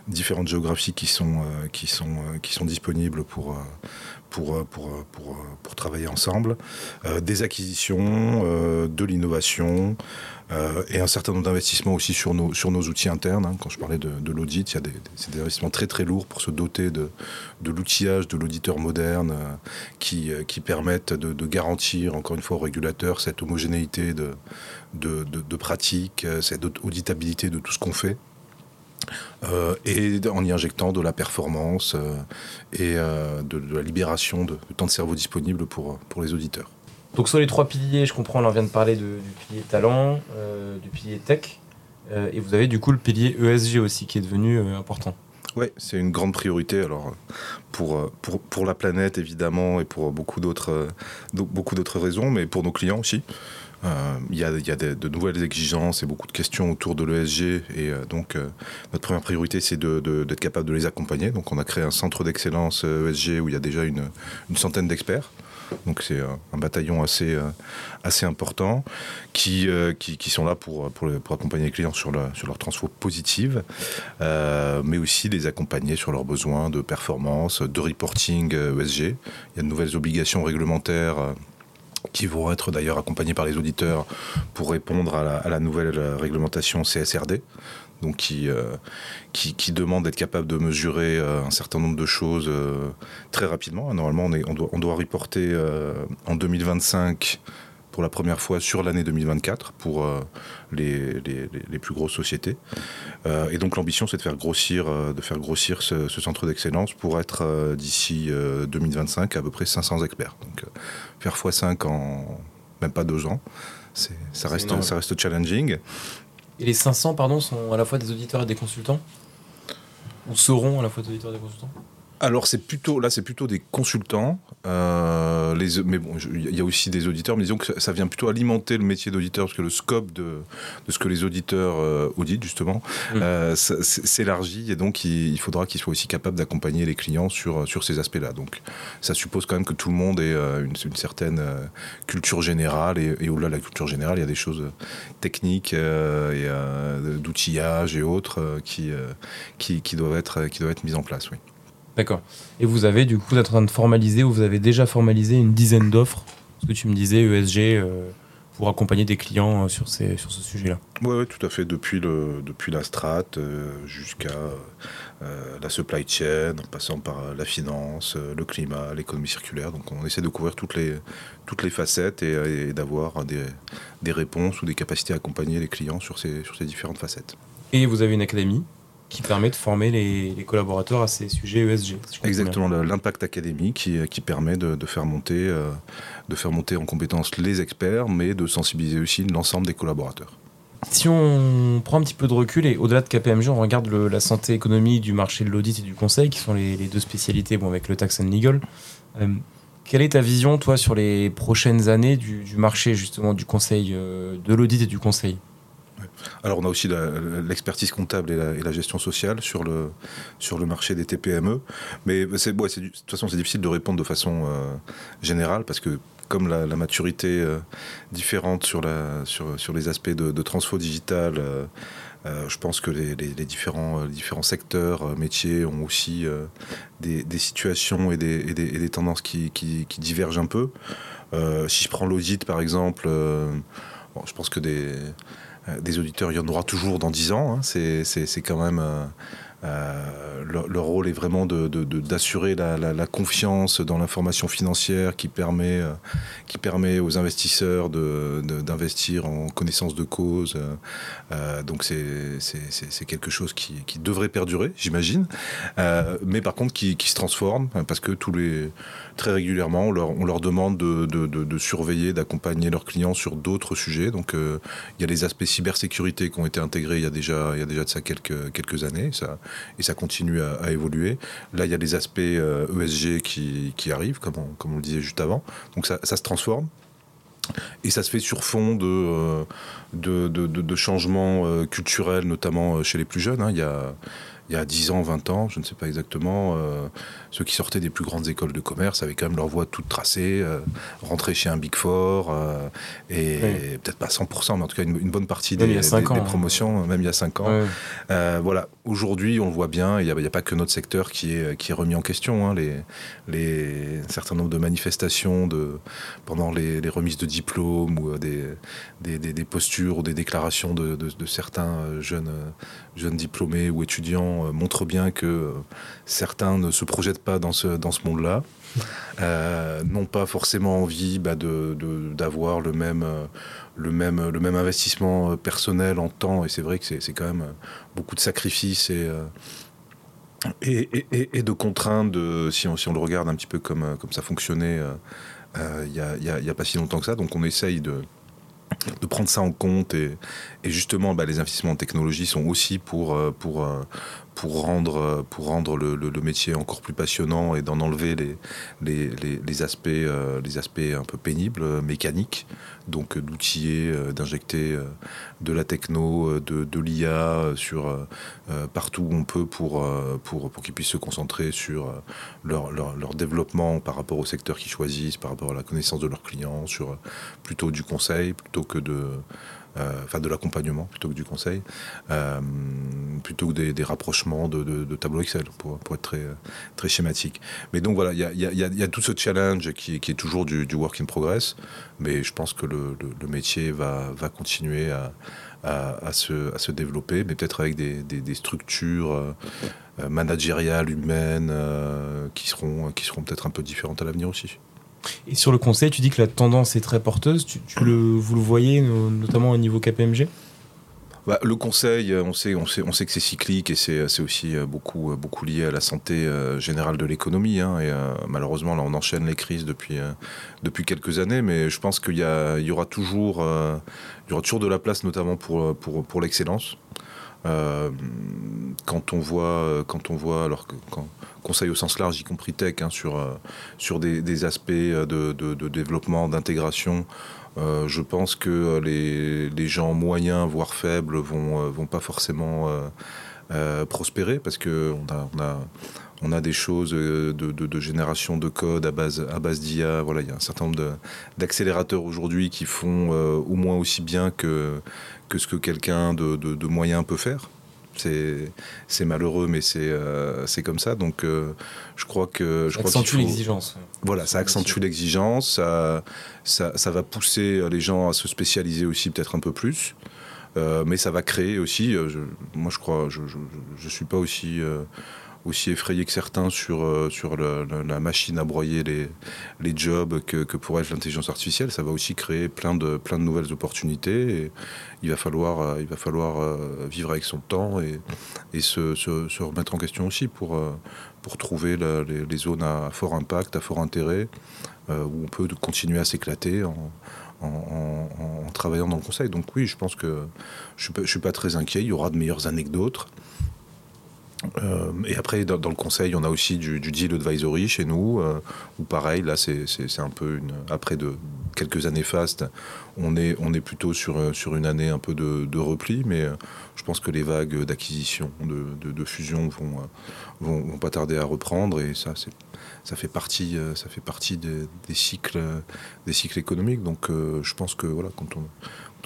Speaker 2: différentes géographies qui sont, euh, qui sont, euh, qui sont disponibles pour, pour, pour, pour, pour travailler ensemble, des acquisitions, de l'innovation, euh, et un certain nombre d'investissements aussi sur nos, sur nos outils internes. Hein. Quand je parlais de, l'audit, il y a des, investissements très très lourds pour se doter de, de l'outillage de l'auditeur moderne euh, qui, euh, qui permettent de, garantir, encore une fois, aux régulateurs cette homogénéité de, de, de pratiques, cette auditabilité de tout ce qu'on fait. et en y injectant de la performance et de, la libération de, temps de cerveau disponible pour, pour les auditeurs.
Speaker 1: Donc sur les trois piliers, je comprends, on vient de parler du pilier talent, euh, du pilier tech, euh, et vous avez du coup le pilier ESG aussi qui est devenu euh, important.
Speaker 2: Oui, c'est une grande priorité alors pour, pour, pour, la planète évidemment et pour beaucoup d'autres raisons, mais pour nos clients aussi. Il y a, y a de, nouvelles exigences et beaucoup de questions autour de l'ESG et donc notre première priorité c'est d'être capable de les accompagner. Donc on a créé un centre d'excellence ESG où il y a déjà une, une centaine d'experts donc c'est un bataillon assez, euh, important qui, euh, qui, qui, sont là pour, accompagner les clients sur, sur leur transfo positive, euh, mais aussi les accompagner sur leurs besoins de performance, de reporting ESG. Il y a de nouvelles obligations réglementaires qui vont être d'ailleurs accompagnées par les auditeurs pour répondre à la nouvelle réglementation CSRD donc qui, euh, qui, qui, demande d'être capable de mesurer euh, un certain nombre de choses euh, très rapidement. Normalement, on, est, on, doit, on doit reporter en 2025 pour la première fois sur l'année 2024 pour les, les, les, plus grosses sociétés. et donc l'ambition, c'est de faire grossir, de faire grossir ce, ce centre d'excellence pour être d'ici 2025 à peu près 500 experts. Donc faire x5 en même pas deux ans, ça reste, ça reste challenging.
Speaker 1: Et les 500, pardon, sont à la fois des auditeurs et des consultants? Ou seront à la fois des auditeurs et des consultants?
Speaker 2: Alors c'est plutôt là c'est plutôt des consultants, euh, les, mais bon il y a aussi des auditeurs, mais disons que ça, vient plutôt alimenter le métier d'auditeur parce que le scope de, de ce que les auditeurs euh, auditent justement mmh. euh, s'élargit et donc il, faudra qu'ils soient aussi capables d'accompagner les clients sur sur ces aspects-là. Donc ça suppose quand même que tout le monde ait une, une certaine culture générale et, et au-delà de la culture générale il y a des choses techniques et d'outillage et autres qui, qui, qui doivent être qui doivent être mises en place. Oui.
Speaker 1: D'accord. Et vous avez du coup, vous êtes en train de formaliser ou vous avez déjà formalisé une dizaine d'offres? Ce que tu me disais, ESG, euh, pour accompagner des clients euh, sur, ces, sur ce sujet-là.
Speaker 2: Oui, ouais, tout à fait. Depuis, le, depuis la strat euh, jusqu'à la supply chain, en passant par la finance, le climat, l'économie circulaire. Donc on essaie de couvrir toutes les, toutes les facettes et, d'avoir des, des, réponses ou des capacités à accompagner les clients sur ces, sur ces différentes facettes.
Speaker 1: Et vous avez une académie? Qui permet de former les, collaborateurs à ces sujets ESG.
Speaker 2: Exactement, l'impact académique qui, qui permet de, faire monter, euh, de faire monter en compétence les experts, mais de sensibiliser aussi l'ensemble des collaborateurs.
Speaker 1: Si on prend un petit peu de recul et au-delà de KPMG, on regarde la santé économique du marché de l'audit et du conseil, qui sont les, deux spécialités bon, avec le tax and legal. Euh, quelle est ta vision, toi, sur les prochaines années du, du marché justement du conseil, euh, de l'audit et du conseil?
Speaker 2: Alors on a aussi l'expertise comptable et la, gestion sociale sur le, sur le marché des TPME. Mais de toute façon c'est difficile de répondre de façon euh, générale parce que comme la, maturité euh, différente sur, la, sur, sur les aspects de, de transfo digital, euh, je pense que les, différents, différents secteurs, métiers ont aussi des, situations et des, et des, tendances qui, qui, divergent un peu. si je prends l'audit par exemple, je pense que des des auditeurs, il y en aura toujours dans 10 ans. Hein. C'est quand même euh, euh, leur, rôle est vraiment d'assurer de, la, confiance dans l'information financière qui permet, euh, qui permet aux investisseurs d'investir en connaissance de cause. Euh, donc c'est quelque chose qui, qui, devrait perdurer, j'imagine, mais par contre qui, qui, se transforme parce que tous les très régulièrement on leur, demande de, surveiller, d'accompagner leurs clients sur d'autres sujets. Donc il y a les aspects cybersécurité qui ont été intégrés il y a déjà, de ça quelques, années. Et ça continue à, évoluer. Là, il y a des aspects ESG euh, e qui, arrivent, comme on, le disait juste avant. Donc ça, se transforme. Et ça se fait sur fond de, euh, de, de, de, changements euh, culturels, notamment chez les plus jeunes. Hein. Il y a il y a 10 ans, 20 ans, je ne sais pas exactement, ceux qui sortaient des plus grandes écoles de commerce avaient quand même leur voie toute tracée, rentrer chez un Big Four, et peut-être pas 100%, mais en tout cas une, bonne partie des, hein. promotions, même il y a 5 ans. voilà, aujourd'hui, on le voit bien, il n'y a, pas que notre secteur qui est, qui est remis en question. Hein. les, les, un certain nombre de manifestations de, pendant les, remises de diplômes ou des, des, des, postures ou des déclarations de, de, certains jeunes, jeunes diplômés ou étudiants euh, montrent bien que euh, certains ne se projettent pas dans ce, dans ce monde-là. Euh, n'ont pas forcément envie bah, d'avoir le même, le, même, le même investissement personnel en temps. Et c'est vrai que c'est quand même beaucoup de sacrifices et, et, et, de contraintes, de, si, on, si on le regarde un petit peu comme, comme ça fonctionnait il n'y a, y a, pas si longtemps que ça. Donc on essaye de, de prendre ça en compte et, justement bah, les investissements en technologie sont aussi pour, pour, pour rendre, pour rendre le, métier encore plus passionnant et d'en enlever les, les, les, aspects, euh, les aspects un peu pénibles, mécaniques, donc d'outiller, d'injecter de la techno, de, l'IA sur partout où on peut pour, pour, pour qu'ils puissent se concentrer sur leur, leur, leur, développement par rapport au secteur qu'ils choisissent, par rapport à la connaissance de leurs clients, sur plutôt du conseil plutôt que de euh, enfin de l'accompagnement plutôt que du conseil, euh, plutôt que des, rapprochements de, de, tableaux Excel, pour, être très, schématique. Mais donc voilà, il y a, tout ce challenge qui, est toujours du, work in progress, mais je pense que le, métier va, continuer à, se, développer, mais peut-être avec des, structures euh, managériales, humaines, qui seront peut-être un peu différentes à l'avenir aussi.
Speaker 1: Et sur le conseil, tu dis que la tendance est très porteuse. Tu, le, vous le voyez notamment au niveau KPMG
Speaker 2: bah, le conseil, on sait, on sait, on sait que c'est cyclique et c'est aussi euh, beaucoup, euh, beaucoup lié à la santé euh, générale de l'économie. Hein, et malheureusement, là, on enchaîne les crises depuis, depuis quelques années, mais je pense qu'il y, y, y, aura toujours de la place, notamment pour, pour, pour l'excellence. Quand on voit, quand on voit, alors que conseil au sens large, y compris tech, hein, sur, euh, sur des, aspects de, de, développement, d'intégration. Euh, je pense que les, gens moyens, voire faibles, vont, euh, vont pas forcément prospérer parce qu'on a, on a, on a des choses de, de, génération de code à base, à base d'IA. Voilà, il y a un certain nombre d'accélérateurs aujourd'hui qui font au moins aussi bien que, que ce que quelqu'un de, de, moyen peut faire c'est malheureux, mais c'est euh, c'est comme ça. Donc, euh, je crois que.
Speaker 1: Ça accentue l'exigence.
Speaker 2: Voilà, ça accentue l'exigence, ça, ça, ça, va pousser les gens à se spécialiser aussi peut-être un peu plus. Euh, mais ça va créer aussi, moi je crois, je ne suis pas aussi aussi effrayé que certains sur, euh, sur la machine à broyer les, les jobs que, que pourrait être l'intelligence artificielle. Ça va aussi créer plein de, plein de nouvelles opportunités. Il va falloir, euh, il va falloir euh, vivre avec son temps et, et se, remettre en question aussi pour, pour trouver les, zones à fort impact, à fort intérêt, où on peut continuer à s'éclater en, en, travaillant dans le conseil. Donc oui, je pense que je ne suis, suis, pas très inquiet. Il y aura de meilleures d'autres. Euh, et après, dans, le conseil, on a aussi du, deal advisory chez nous, euh, où pareil, là, c'est un peu une. Après quelques années fastes, on est, plutôt sur, sur une année un peu de, repli, mais euh, je pense que les vagues d'acquisition, de, fusion vont, vont, pas tarder à reprendre, et ça, ça fait partie, ça fait partie des, cycles, des cycles économiques. Donc, je pense que voilà, quand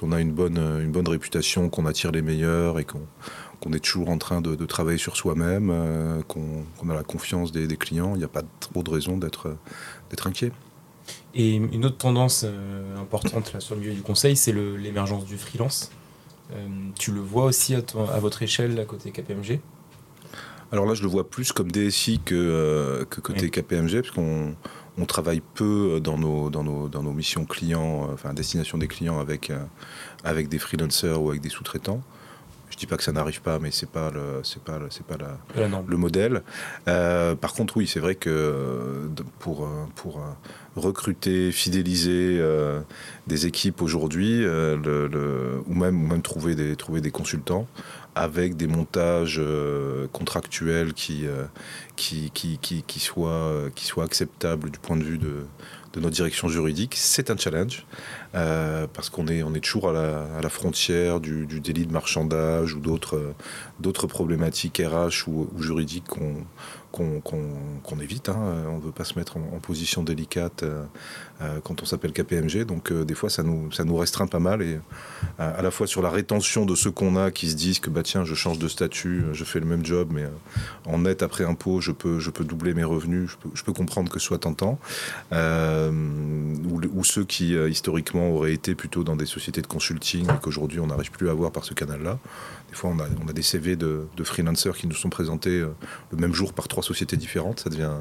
Speaker 2: on, a une bonne, une bonne réputation, qu'on attire les meilleurs et qu'on qu'on est toujours en train de, travailler sur soi-même, euh, qu'on a la confiance des, clients, il n'y a pas trop de raison d'être inquiet.
Speaker 1: Et une autre tendance euh, importante là, sur le milieu du conseil, c'est l'émergence du freelance. Euh, tu le vois aussi à, à, votre échelle, à côté KPMG
Speaker 2: Alors là, je le vois plus comme DSI que, que côté KPMG, parce qu'on on travaille peu dans nos, dans nos, dans nos missions clients, enfin destination des clients avec, avec des freelancers ou avec des sous-traitants. Je dis pas que ça n'arrive pas, mais c'est pas le, c'est pas, c'est pas la, le modèle. Euh, par contre, oui, c'est vrai que pour pour recruter, fidéliser euh, des équipes aujourd'hui, euh, le, ou même ou même trouver des trouver des consultants, avec des montages contractuels qui, qui, qui, qui, qui, soient, qui soient acceptables du point de vue de, de notre direction juridique. C'est un challenge euh, parce qu'on est, on est toujours à la, à la frontière du, du, délit de marchandage ou d'autres, d'autres problématiques RH ou, ou juridiques qu'on, qu'on évite. Hein. On ne veut pas se mettre en, position délicate euh, euh, quand on s'appelle KPMG. Donc euh, des fois, ça nous, nous restreint pas mal. Et à la fois sur la rétention de ceux qu'on a qui se disent que bah, tiens, je change de statut, je fais le même job, mais en net après impôt, je peux, doubler mes revenus. Je peux, comprendre que ce soit tentant. Ou, ou, ceux qui historiquement auraient été plutôt dans des sociétés de consulting et qu'aujourd'hui on n'arrive plus à voir par ce canal-là. Fois, on a, des CV de, freelancers qui nous sont présentés le même jour par trois sociétés différentes. Ça devient,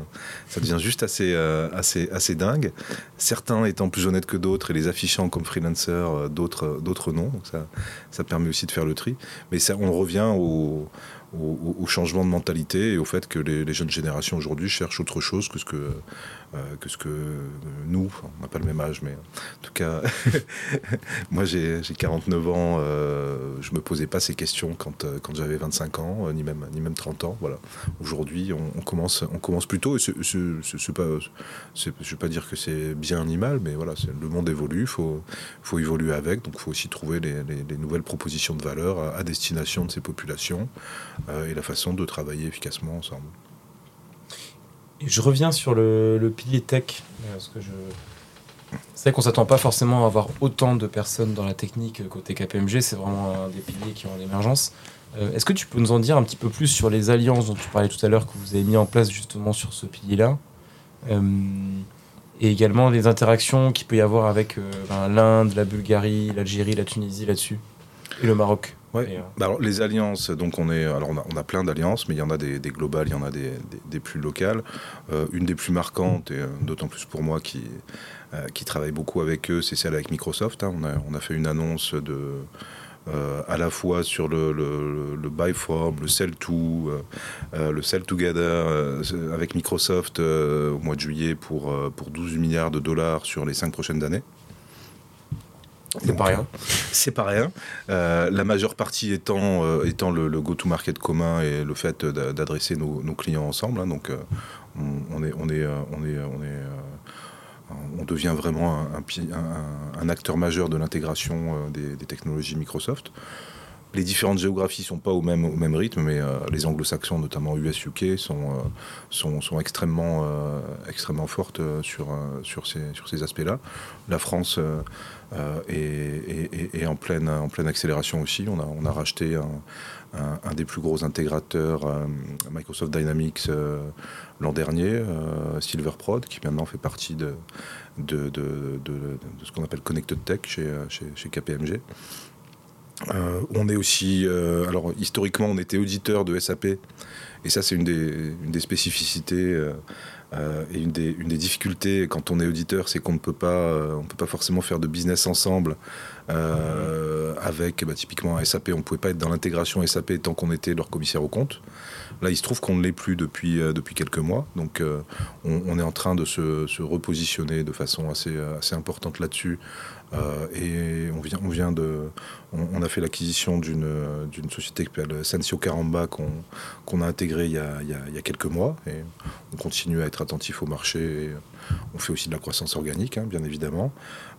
Speaker 2: ça devient juste assez, euh, assez, assez dingue. Certains étant plus honnêtes que d'autres et les affichant comme freelancers, euh, d'autres, d'autres non. Ça, ça permet aussi de faire le tri. Mais ça, on revient au, au, changement de mentalité et au fait que les, jeunes générations aujourd'hui cherchent autre chose que ce que, euh, que, ce que nous, on n'a pas le même âge, mais en tout cas, (laughs) moi j'ai 49 ans, euh, je me posais pas ces questions quand, euh, quand j'avais 25 ans, ni même, ni même 30 ans. Voilà. Aujourd'hui, on, commence, on commence plus tôt. Et je ne vais pas dire que c'est bien ni mal, mais voilà, le monde évolue, il faut, faut évoluer avec, donc il faut aussi trouver les, les, nouvelles propositions de valeur à destination de ces populations. Euh, et la façon de travailler efficacement ensemble.
Speaker 1: je reviens sur le, pilier tech. C'est vrai qu'on s'attend pas forcément à avoir autant de personnes dans la technique côté KPMG, c'est vraiment un des piliers qui ont l'émergence. Euh, est-ce que tu peux nous en dire un petit peu plus sur les alliances dont tu parlais tout à l'heure que vous avez mis en place justement sur ce pilier-là euh, Et également les interactions qu'il peut y avoir avec ben, l'Inde, la Bulgarie, l'Algérie, la Tunisie là-dessus et le Maroc?
Speaker 2: Ouais. Euh, bah alors, les alliances, donc on est, alors on a, on a plein d'alliances, mais il y en a des, des, globales, il y en a des, des, des plus locales. Euh, une des plus marquantes, et euh, d'autant plus pour moi qui, qui travaille beaucoup avec eux, c'est celle avec Microsoft. Hein. On, a, on, a, fait une annonce de, euh, à la fois sur le, le, le buy from, le sell to, euh, le sell together avec Microsoft au mois de juillet pour, pour 12 milliards de dollars sur les 5 prochaines années.
Speaker 1: C'est pas rien.
Speaker 2: C'est pas rien. Euh, la majeure partie étant, euh, le, go-to-market commun et le fait d'adresser nos, clients ensemble. Hein, donc, euh, on, est, on, est, on, est, on, est, on devient vraiment un, acteur majeur de l'intégration des, technologies Microsoft. Les différentes géographies sont pas au même, rythme, mais les anglo-saxons, notamment US-UK, sont, sont, extrêmement, fortes sur ces, sur ces aspects-là. La France euh, et, en, pleine, en pleine accélération aussi. On a, on a racheté un, des plus gros intégrateurs, euh, Microsoft Dynamics, euh, l'an dernier, euh, Silverprod, qui maintenant fait partie de, de, de, de, ce qu'on appelle Connected Tech chez, chez, KPMG. On est aussi, alors historiquement, on était auditeur de SAP, et ça, c'est une des, spécificités euh, et une des, difficultés quand on est auditeur, c'est qu'on ne peut pas, euh, peut pas forcément faire de business ensemble euh, avec, bah, typiquement un SAP, on ne pouvait pas être dans l'intégration SAP tant qu'on était leur commissaire au compte. Là, il se trouve qu'on ne l'est plus depuis, depuis quelques mois, donc on, on, est en train de se, se, repositionner de façon assez, assez importante là-dessus. Et on vient, on vient de, on, a fait l'acquisition d'une d'une société qui s'appelle Sensio Caramba qu'on qu a intégrée il y a, il, quelques mois, et on continue à être attentif au marché. On fait aussi de la croissance organique, hein, bien évidemment.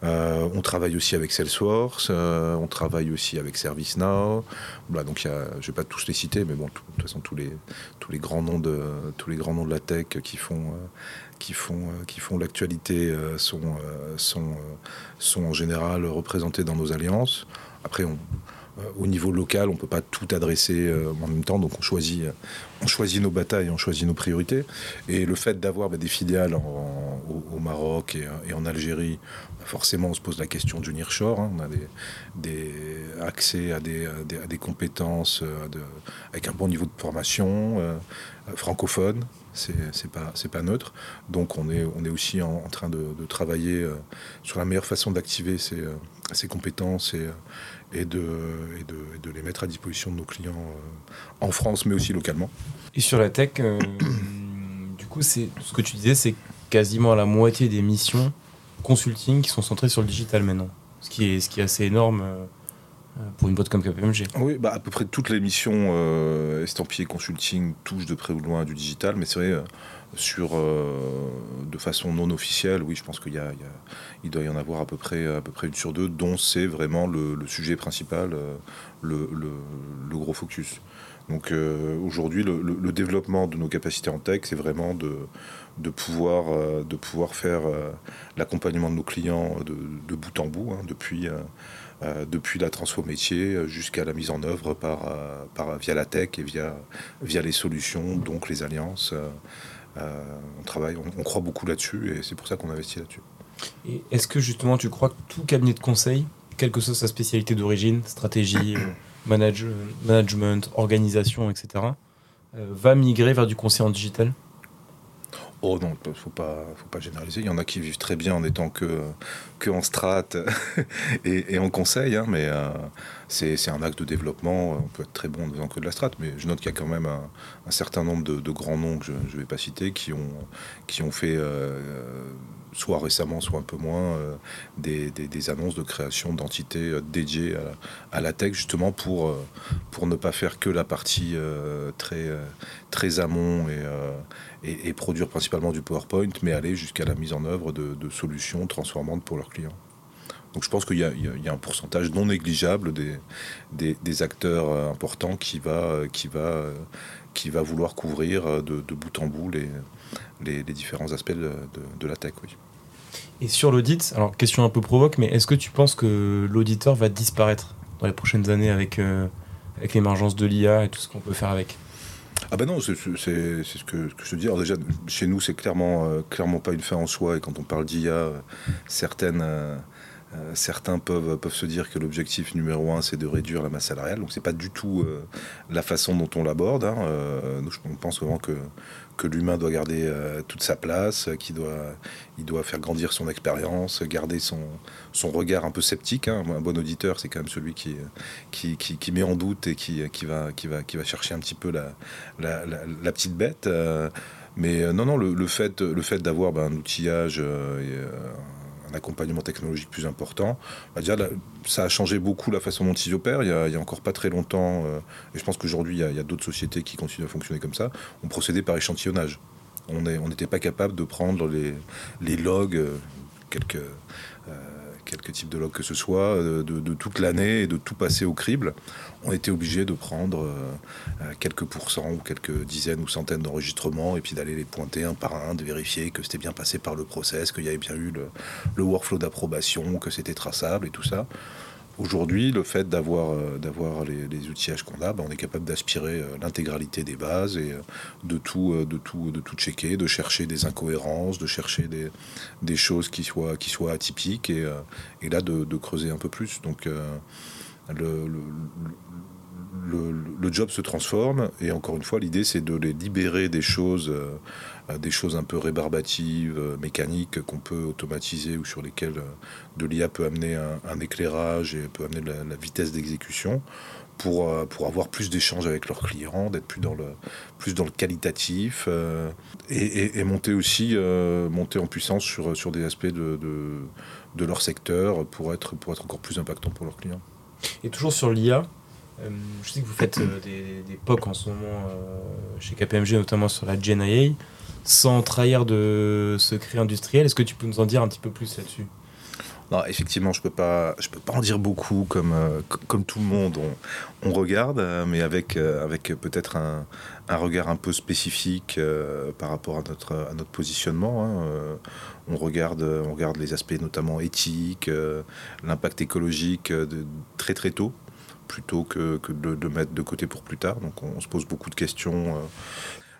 Speaker 2: Euh, on travaille aussi avec Salesforce, euh, on travaille aussi avec ServiceNow. Voilà, donc y a, je ne vais pas tous les citer, mais bon, de toute façon, tous les, tous les grands noms de, tous les grands noms de la tech qui font, euh, qui font, euh, qui font l'actualité euh, sont, euh, sont, sont en général représentés dans nos alliances. Après, au niveau local, on ne peut pas tout adresser en même temps, donc on choisit, on choisit nos batailles, on choisit nos priorités. Et le fait d'avoir bah, des filiales au, Maroc et, en Algérie, bah, forcément, on se pose la question du nearshore. Hein. On a des, accès à des, compétences avec un bon niveau de formation francophone. C'est pas, pas neutre. Donc on est, on est aussi en, train de, travailler euh, sur la meilleure façon d'activer ces, euh, ces compétences et, et de, et, de, de, les mettre à disposition de nos clients euh, en France, mais aussi localement.
Speaker 1: Et sur la tech, euh, (coughs) du coup, ce que tu disais, c'est quasiment la moitié des missions consulting qui sont centrées sur le digital maintenant. Ce qui est, ce qui est assez énorme. Euh, pour une boîte comme KPMG.
Speaker 2: Oui, bah à peu près toutes les missions euh, estampillées consulting touchent de près ou de loin du digital, mais c'est vrai, sur, de façon non officielle, oui, je pense qu'il y a, il, doit y en avoir à peu près, à peu près une sur deux, dont c'est vraiment le, sujet principal, le, le, gros focus. Donc aujourd'hui, le, développement de nos capacités en tech, c'est vraiment de, de pouvoir, euh, de pouvoir faire euh, l'accompagnement de nos clients de, de bout en bout, hein, depuis, euh, depuis la transfo métier jusqu'à la mise en œuvre par, par, via la tech et via, via les solutions, donc les alliances. on travaille, on, croit beaucoup là-dessus et c'est pour ça qu'on investit là-dessus.
Speaker 1: Et est-ce que justement tu crois que tout cabinet de conseil, quelle que soit sa spécialité d'origine, stratégie, (clears throat) management, organisation, etc., va migrer vers du conseil en digital?
Speaker 2: Oh non, faut pas, faut pas généraliser. Il y en a qui vivent très bien en étant que, en strat (laughs) et, en conseil, hein, mais euh, c'est un acte de développement. On peut être très bon en faisant que de la strat, mais je note qu'il y a quand même un, certain nombre de, grands noms que je ne vais pas citer qui ont, fait euh, soit récemment, soit un peu moins, euh, des, annonces de création d'entités dédiées à, la tech, justement pour, pour ne pas faire que la partie très, très amont et, et, produire principalement du PowerPoint, mais aller jusqu'à la mise en œuvre de, solutions transformantes pour leurs clients. Donc je pense qu'il y, a un pourcentage non négligeable des, acteurs importants qui va, qui, va, vouloir couvrir de, bout en bout les, différents aspects de, la tech.
Speaker 1: Et sur l'audit, alors question un peu provoque, mais est-ce que tu penses que l'auditeur va disparaître dans les prochaines années euh, avec l'émergence de l'IA et tout ce qu'on peut faire avec?
Speaker 2: Ah ben non, c'est ce que, je te dis. Alors déjà, chez nous, c'est clairement, euh, clairement pas une fin en soi. Et quand on parle d'IA, certaines, euh, certains peuvent, peuvent se dire que l'objectif numéro un, c'est de réduire la masse salariale. Donc c'est pas du tout la façon dont on l'aborde. Hein. on pense vraiment que que l'humain doit garder euh, toute sa place, euh, qu'il doit, il doit faire grandir son expérience, garder son, son regard un peu sceptique. Hein. Un bon auditeur, c'est quand même celui qui, qui, qui, met en doute et qui, qui, va, qui, va, qui va chercher un petit peu la, la, petite bête. Euh. mais non, non, le, le fait, le fait d'avoir ben, un outillage accompagnement technologique plus important. Bah, déjà, ça a changé beaucoup la façon dont ils opèrent. Il y a, encore pas très longtemps, euh, et je pense qu'aujourd'hui, il y a, d'autres sociétés qui continuent à fonctionner comme ça, on procédait par échantillonnage. On n'était pas capable de prendre les, les logs, euh, quelques, euh, quelques types de logs que ce soit, de, de toute l'année et de tout passer au crible on était obligé de prendre euh, euh, quelques pourcents ou quelques dizaines ou centaines d'enregistrements et puis d'aller les pointer un par un, de vérifier que c'était bien passé par le process, qu'il y avait bien eu le, workflow d'approbation, que c'était traçable et tout ça. Aujourd'hui, le fait d'avoir euh, les, outillages qu'on a, ben, on est capable d'aspirer l'intégralité des bases et de tout de tout de tout checker, de chercher des incohérences, de chercher des, des choses qui soient qui soient atypiques et, et là de, creuser un peu plus. Donc le, le, job se transforme et encore une fois l'idée c'est de les libérer des choses euh, des choses un peu rébarbatives euh, mécaniques qu'on peut automatiser ou sur lesquelles euh, de l'IA peut amener un, éclairage et peut amener la, vitesse d'exécution pour, pour avoir plus d'échanges avec leurs clients, d'être plus dans le, plus dans le qualitatif et, monter aussi monter en puissance sur, sur des aspects de, de, de, leur secteur pour être, pour être encore plus impactant pour leurs clients.
Speaker 1: Et toujours sur l'IA, euh, je sais que vous faites euh, des, POC en ce moment euh, chez KPMG, notamment sur la GNIA. Sans trahir de secret industriel, est-ce que tu peux nous en dire un petit peu plus là-dessus?
Speaker 2: Non, effectivement, je peux pas, peux pas en dire beaucoup comme comme tout le monde. On, regarde, mais avec avec peut-être un, un, regard un peu spécifique par rapport à notre à notre positionnement. Hein. on regarde on regarde les aspects notamment éthiques, l'impact écologique de très très tôt plutôt que, de le mettre de côté pour plus tard. Donc on, se pose beaucoup de questions.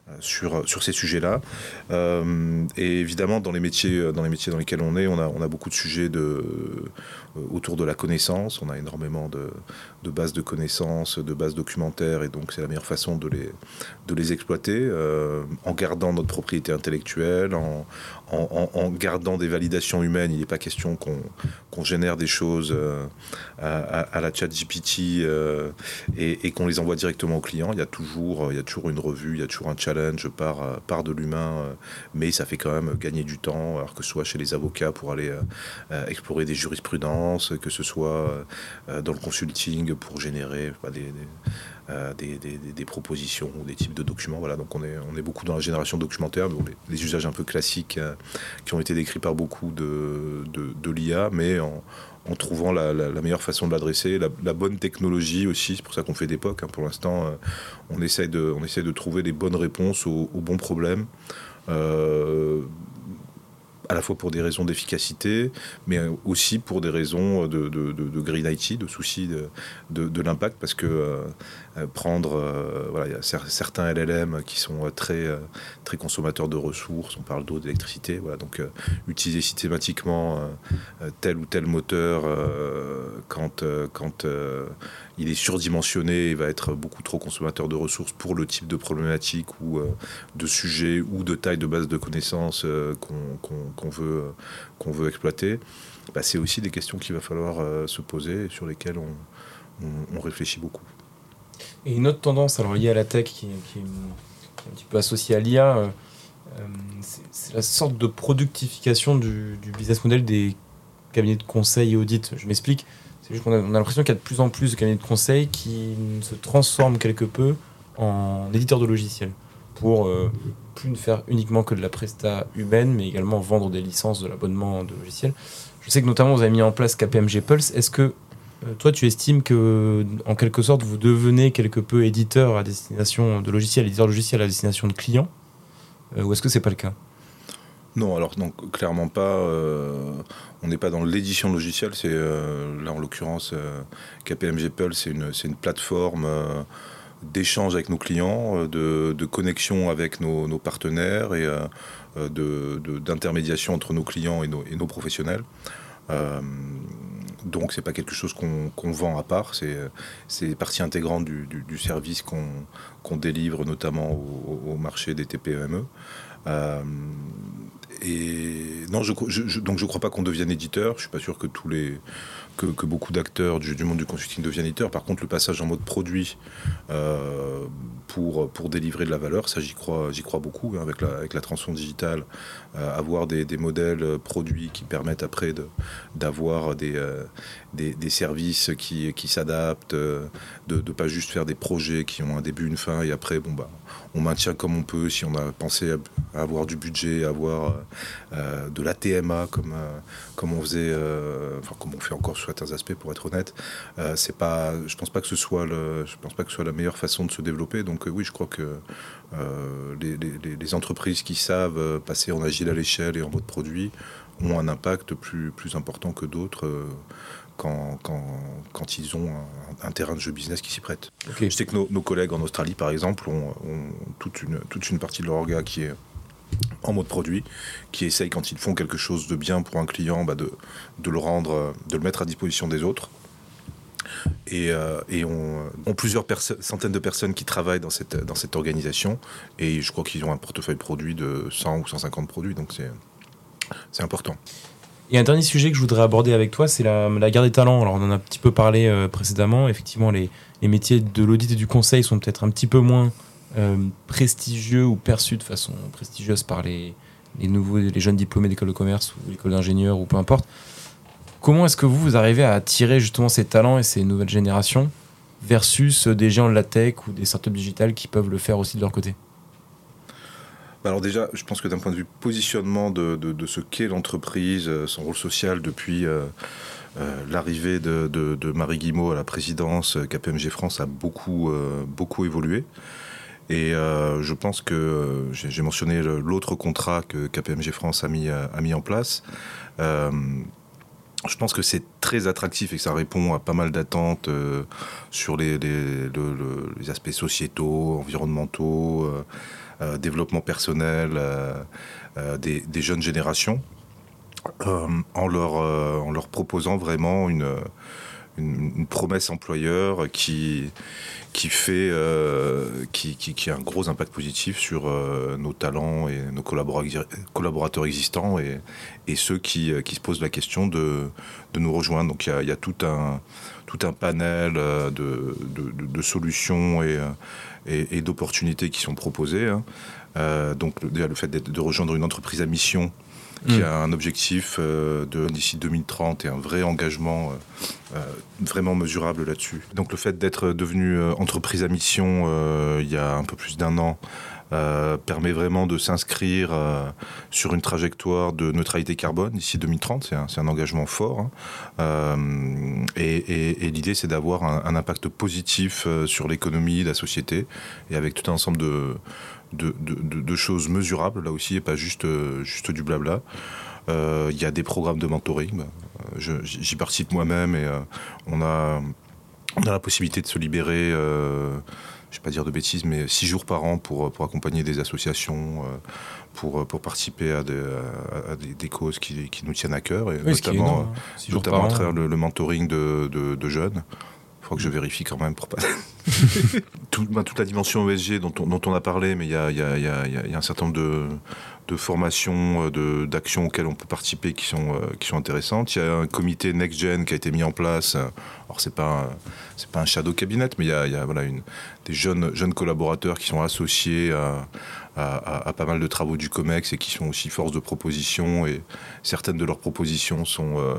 Speaker 2: Euh, sur, sur ces sujets-là. Euh, et évidemment, dans les, métiers, dans les métiers dans lesquels on est, on a, on a beaucoup de sujets de, euh, autour de la connaissance. On a énormément de, bases de connaissances, de bases documentaires, et donc c'est la meilleure façon de les, exploiter en gardant notre propriété intellectuelle, en, gardant des validations humaines. Il n'est pas question qu'on génère des choses euh, à, la chat GPT euh, et, qu'on les envoie directement au client. Il y, a toujours, une revue, il y a toujours un challenge part, part de l'humain, mais ça fait quand même gagner du temps, alors que ce soit chez les avocats pour aller explorer des jurisprudences, que ce soit dans le consulting pour générer des, des, des, propositions ou des types de documents. Voilà, donc on est, on est beaucoup dans la génération documentaire, donc les, usages un peu classiques qui ont été décrits par beaucoup de, de, l'IA, mais en, en trouvant la, meilleure façon de l'adresser, la, bonne technologie aussi. C'est pour ça qu'on fait POC. Hein. Pour l'instant, euh, on, essaie de, essaie de trouver les bonnes réponses aux, bons problèmes. Euh, à la fois pour des raisons d'efficacité, mais aussi pour des raisons de, green IT, de soucis de, l'impact, parce que euh, prendre, euh, voilà, il y a certains LLM qui sont très, euh, très consommateurs de ressources, on parle d'eau, d'électricité, voilà, donc utiliser systématiquement tel ou tel moteur quand, quand il est surdimensionné et va être beaucoup trop consommateur de ressources pour le type de problématique ou de sujet ou de taille de base de connaissances qu'on veut, qu'on veut exploiter, bah, c'est aussi des questions qu'il va falloir se poser et sur lesquelles on réfléchit beaucoup.
Speaker 1: Et une autre tendance, alors liée à la tech, qui, est un petit peu associée à l'IA, euh, euh, c'est la sorte de productification du, business model des cabinets de conseil et audit. Je m'explique. C'est juste qu'on a, l'impression qu'il y a de plus en plus de cabinets de conseil qui se transforment quelque peu en éditeurs de logiciels pour euh, plus ne faire uniquement que de la presta humaine, mais également vendre des licences de l'abonnement de logiciels. Je sais que notamment vous avez mis en place KPMG Pulse. Est-ce que toi, tu estimes que, en quelque sorte, vous devenez quelque peu éditeur à destination de logiciels, éditeur de logiciels à destination de clients, euh, ou est-ce que c'est pas le cas?
Speaker 2: Non, alors donc clairement pas. Euh, on n'est pas dans l'édition logicielle. C'est là en l'occurrence KPMG Pulse, c'est une, plateforme d'échange avec nos clients, de, connexion avec nos, partenaires et d'intermédiation entre nos clients et nos professionnels. Donc c'est pas quelque chose qu'on vend à part, c'est partie intégrante du, service qu'on délivre notamment au, marché des TPE-ME. Euh, et non, je, donc je crois pas qu'on devienne éditeur. Je suis pas sûr que tous les que, beaucoup d'acteurs du, monde du consulting deviennent éditeurs. Par contre, le passage en mode produit euh, pour, pour délivrer de la valeur, ça j'y crois, crois beaucoup hein, avec, la, avec la transformation digitale, avoir des, modèles produits qui permettent après d'avoir des, euh, des, services qui, qui s'adaptent, de ne pas juste faire des projets qui ont un début, une fin et après, bon bah on maintient comme on peut. Si on a pensé à, avoir du budget, à avoir euh, de la TMA comme, euh, comme on faisait, euh, enfin comme on fait encore sur certains aspects pour être honnête, c'est pas, je pense pense pas que ce soit la meilleure façon de se développer. Donc oui, je crois que les, entreprises qui savent passer en à l'échelle et en mode produit ont un impact plus, plus important que d'autres quand, quand, quand, ils ont un, terrain de jeu business qui s'y prête. Je sais que nos, collègues en Australie, par exemple, ont, toute, une, toute une partie de leur orga qui est en mode produit, qui essaye quand ils font quelque chose de bien pour un client, bah de, de, le rendre, de le mettre à disposition des autres. Et, euh, on, ont plusieurs centaines de personnes qui travaillent dans cette, organisation. Et je crois qu'ils ont un portefeuille produit de 100 ou 150 produits, donc c'est important.
Speaker 1: Et un dernier sujet que je voudrais aborder avec toi, c'est la, la, guerre des talents. Alors, on en a un petit peu parlé euh, précédemment. Effectivement, les, métiers de l'audit et du conseil sont peut-être un petit peu moins euh, prestigieux ou perçus de façon prestigieuse par les, nouveaux, les jeunes diplômés d'école de commerce ou l'école d'ingénieur ou peu importe. Comment est-ce que vous, vous arrivez à attirer justement ces talents et ces nouvelles générations versus des géants de la tech ou des startups digitales qui peuvent le faire aussi de leur côté?
Speaker 2: Bah alors déjà, je pense que d'un point de vue positionnement de, ce qu'est l'entreprise, euh, son rôle social depuis euh, euh, l'arrivée de, Marie Guimot à la présidence, KPMG France a beaucoup, évolué. Et je pense que j'ai mentionné l'autre contrat que KPMG France a mis en place. Je pense que c'est très attractif et que ça répond à pas mal d'attentes sur les, aspects sociétaux, environnementaux. Euh, développement personnel euh, euh, des, jeunes générations, en, leur, en leur proposant vraiment une une, promesse employeur qui, qui fait qui, qui, a un gros impact positif sur nos talents et nos collaborateurs existants et, et ceux qui, qui, se posent la question de, de nous rejoindre. Donc il y, a, tout un tout un panel de, de, solutions et, et, d'opportunités qui sont proposées. Hein. Euh, donc le fait de rejoindre une entreprise à mission qui mm. a un objectif euh, de d'ici 2030 et un vrai engagement euh, vraiment mesurable là-dessus. Donc le fait d'être devenu entreprise à mission il y a un peu plus d'un an euh, permet vraiment de s'inscrire euh, sur une trajectoire de neutralité carbone d'ici 2030. C'est un, engagement fort. Hein. Euh, et, l'idée, c'est d'avoir un, impact positif sur l'économie, la société, et avec tout un ensemble de, de, choses mesurables, là aussi, et pas juste, juste du blabla. Il y a des programmes de mentoring. J'y participe moi-même et on, a, on a la possibilité de se libérer je ne vais pas dire de bêtises, mais six jours par an pour, pour accompagner des associations, euh, pour, pour participer à des, à des, causes qui, qui, nous tiennent à cœur, et notamment, notamment à travers le, mentoring de, de, jeunes. Il faut que je vérifie quand même pour pas. (laughs) Tout, bah, toute la dimension ESG dont on, dont on a parlé, mais il y a, y, a, y a, un certain nombre de, de formations, euh, d'actions auxquelles on peut participer qui sont, euh, qui sont intéressantes. Il y a un comité Next Gen qui a été mis en place. Alors, c'est pas, c'est pas un shadow cabinet, mais il y a, il y a voilà, une, des jeunes, jeunes collaborateurs qui sont associés à, à, pas mal de travaux du COMEX et qui sont aussi force de proposition. Et certaines de leurs propositions sont, euh,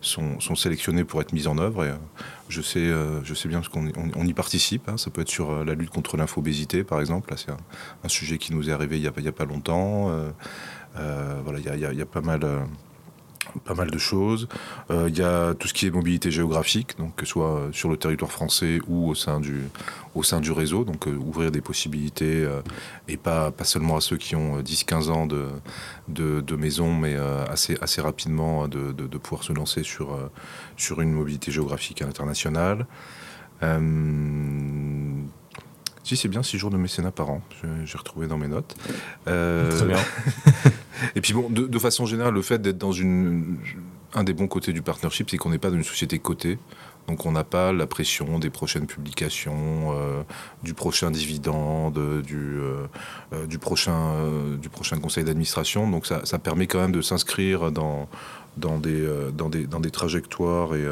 Speaker 2: sont, sélectionnées pour être mises en œuvre. Et je, sais, je sais bien qu'on on, y participe. Hein. Ça peut être sur la lutte contre l'infobésité, par exemple. C'est un, sujet qui nous est arrivé il n'y a, a, pas longtemps. Euh, voilà, il y a, y a, pas mal pas mal de choses. Euh, il y a tout ce qui est mobilité géographique, donc que ce soit sur le territoire français ou au sein du, au sein du réseau, donc euh, ouvrir des possibilités, euh, et pas, pas seulement à ceux qui ont 10-15 ans de, de, de, maison, mais assez, assez rapidement de, de, pouvoir se lancer sur, sur une mobilité géographique internationale. Si, c'est bien, 6 jours de mécénat par an. J'ai retrouvé dans mes notes.
Speaker 1: Euh, Très bien. (laughs)
Speaker 2: et puis bon, de, façon générale, le fait d'être dans une... Un des bons côtés du partnership, c'est qu'on n'est pas dans une société cotée. Donc on n'a pas la pression des prochaines publications, euh, du prochain dividende, du, euh, du, prochain, du prochain conseil d'administration. Donc ça, ça, permet quand même de s'inscrire dans, dans, des, dans, des, dans des trajectoires et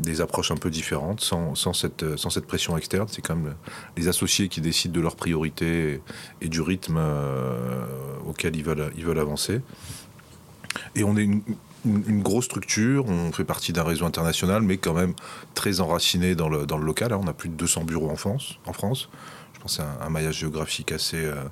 Speaker 2: des approches un peu différentes, sans, cette, pression externe. C'est quand même les associés qui décident de leurs priorités et, du rythme euh, auquel ils veulent, avancer. Et on est une, grosse structure, on fait partie d'un réseau international, mais quand même très enraciné dans le, local. On a plus de 200 bureaux. En France pense, un, un maillage géographique assez, euh,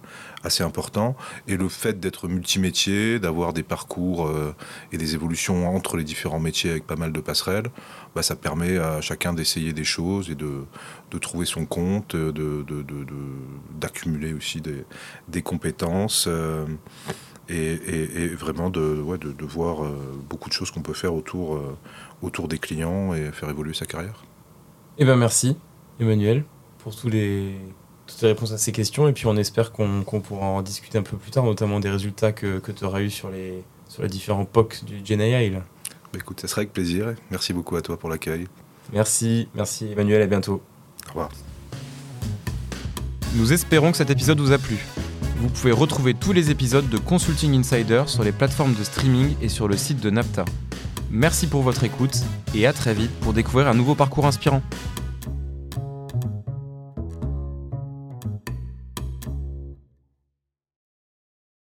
Speaker 2: assez important. Et le fait d'être multimétier, d'avoir des parcours euh, et des évolutions entre les différents métiers avec pas mal de passerelles, bah, ça permet à chacun d'essayer des choses et de, de trouver son compte, d'accumuler de, de, aussi des, des compétences. Euh, et, et, vraiment de, ouais, de, voir beaucoup de choses qu'on peut faire autour, autour des clients et faire évoluer sa carrière.
Speaker 1: Eh ben merci, Emmanuel, pour tous les toutes les réponses à ces questions. Et puis on espère qu'on pourra en discuter un peu plus tard, notamment des résultats que, que tu auras eu sur les, sur les différents POC du GenAI. Bah
Speaker 2: écoute, ça sera avec plaisir. Merci beaucoup à toi pour l'accueil.
Speaker 1: Merci, merci Emmanuel, à bientôt.
Speaker 2: Au revoir.
Speaker 1: Nous espérons que cet épisode vous a plu. Vous pouvez retrouver tous les épisodes de Consulting Insider sur les plateformes de streaming et sur le site de NAPTA. Merci pour votre écoute et à très vite pour découvrir un nouveau parcours inspirant.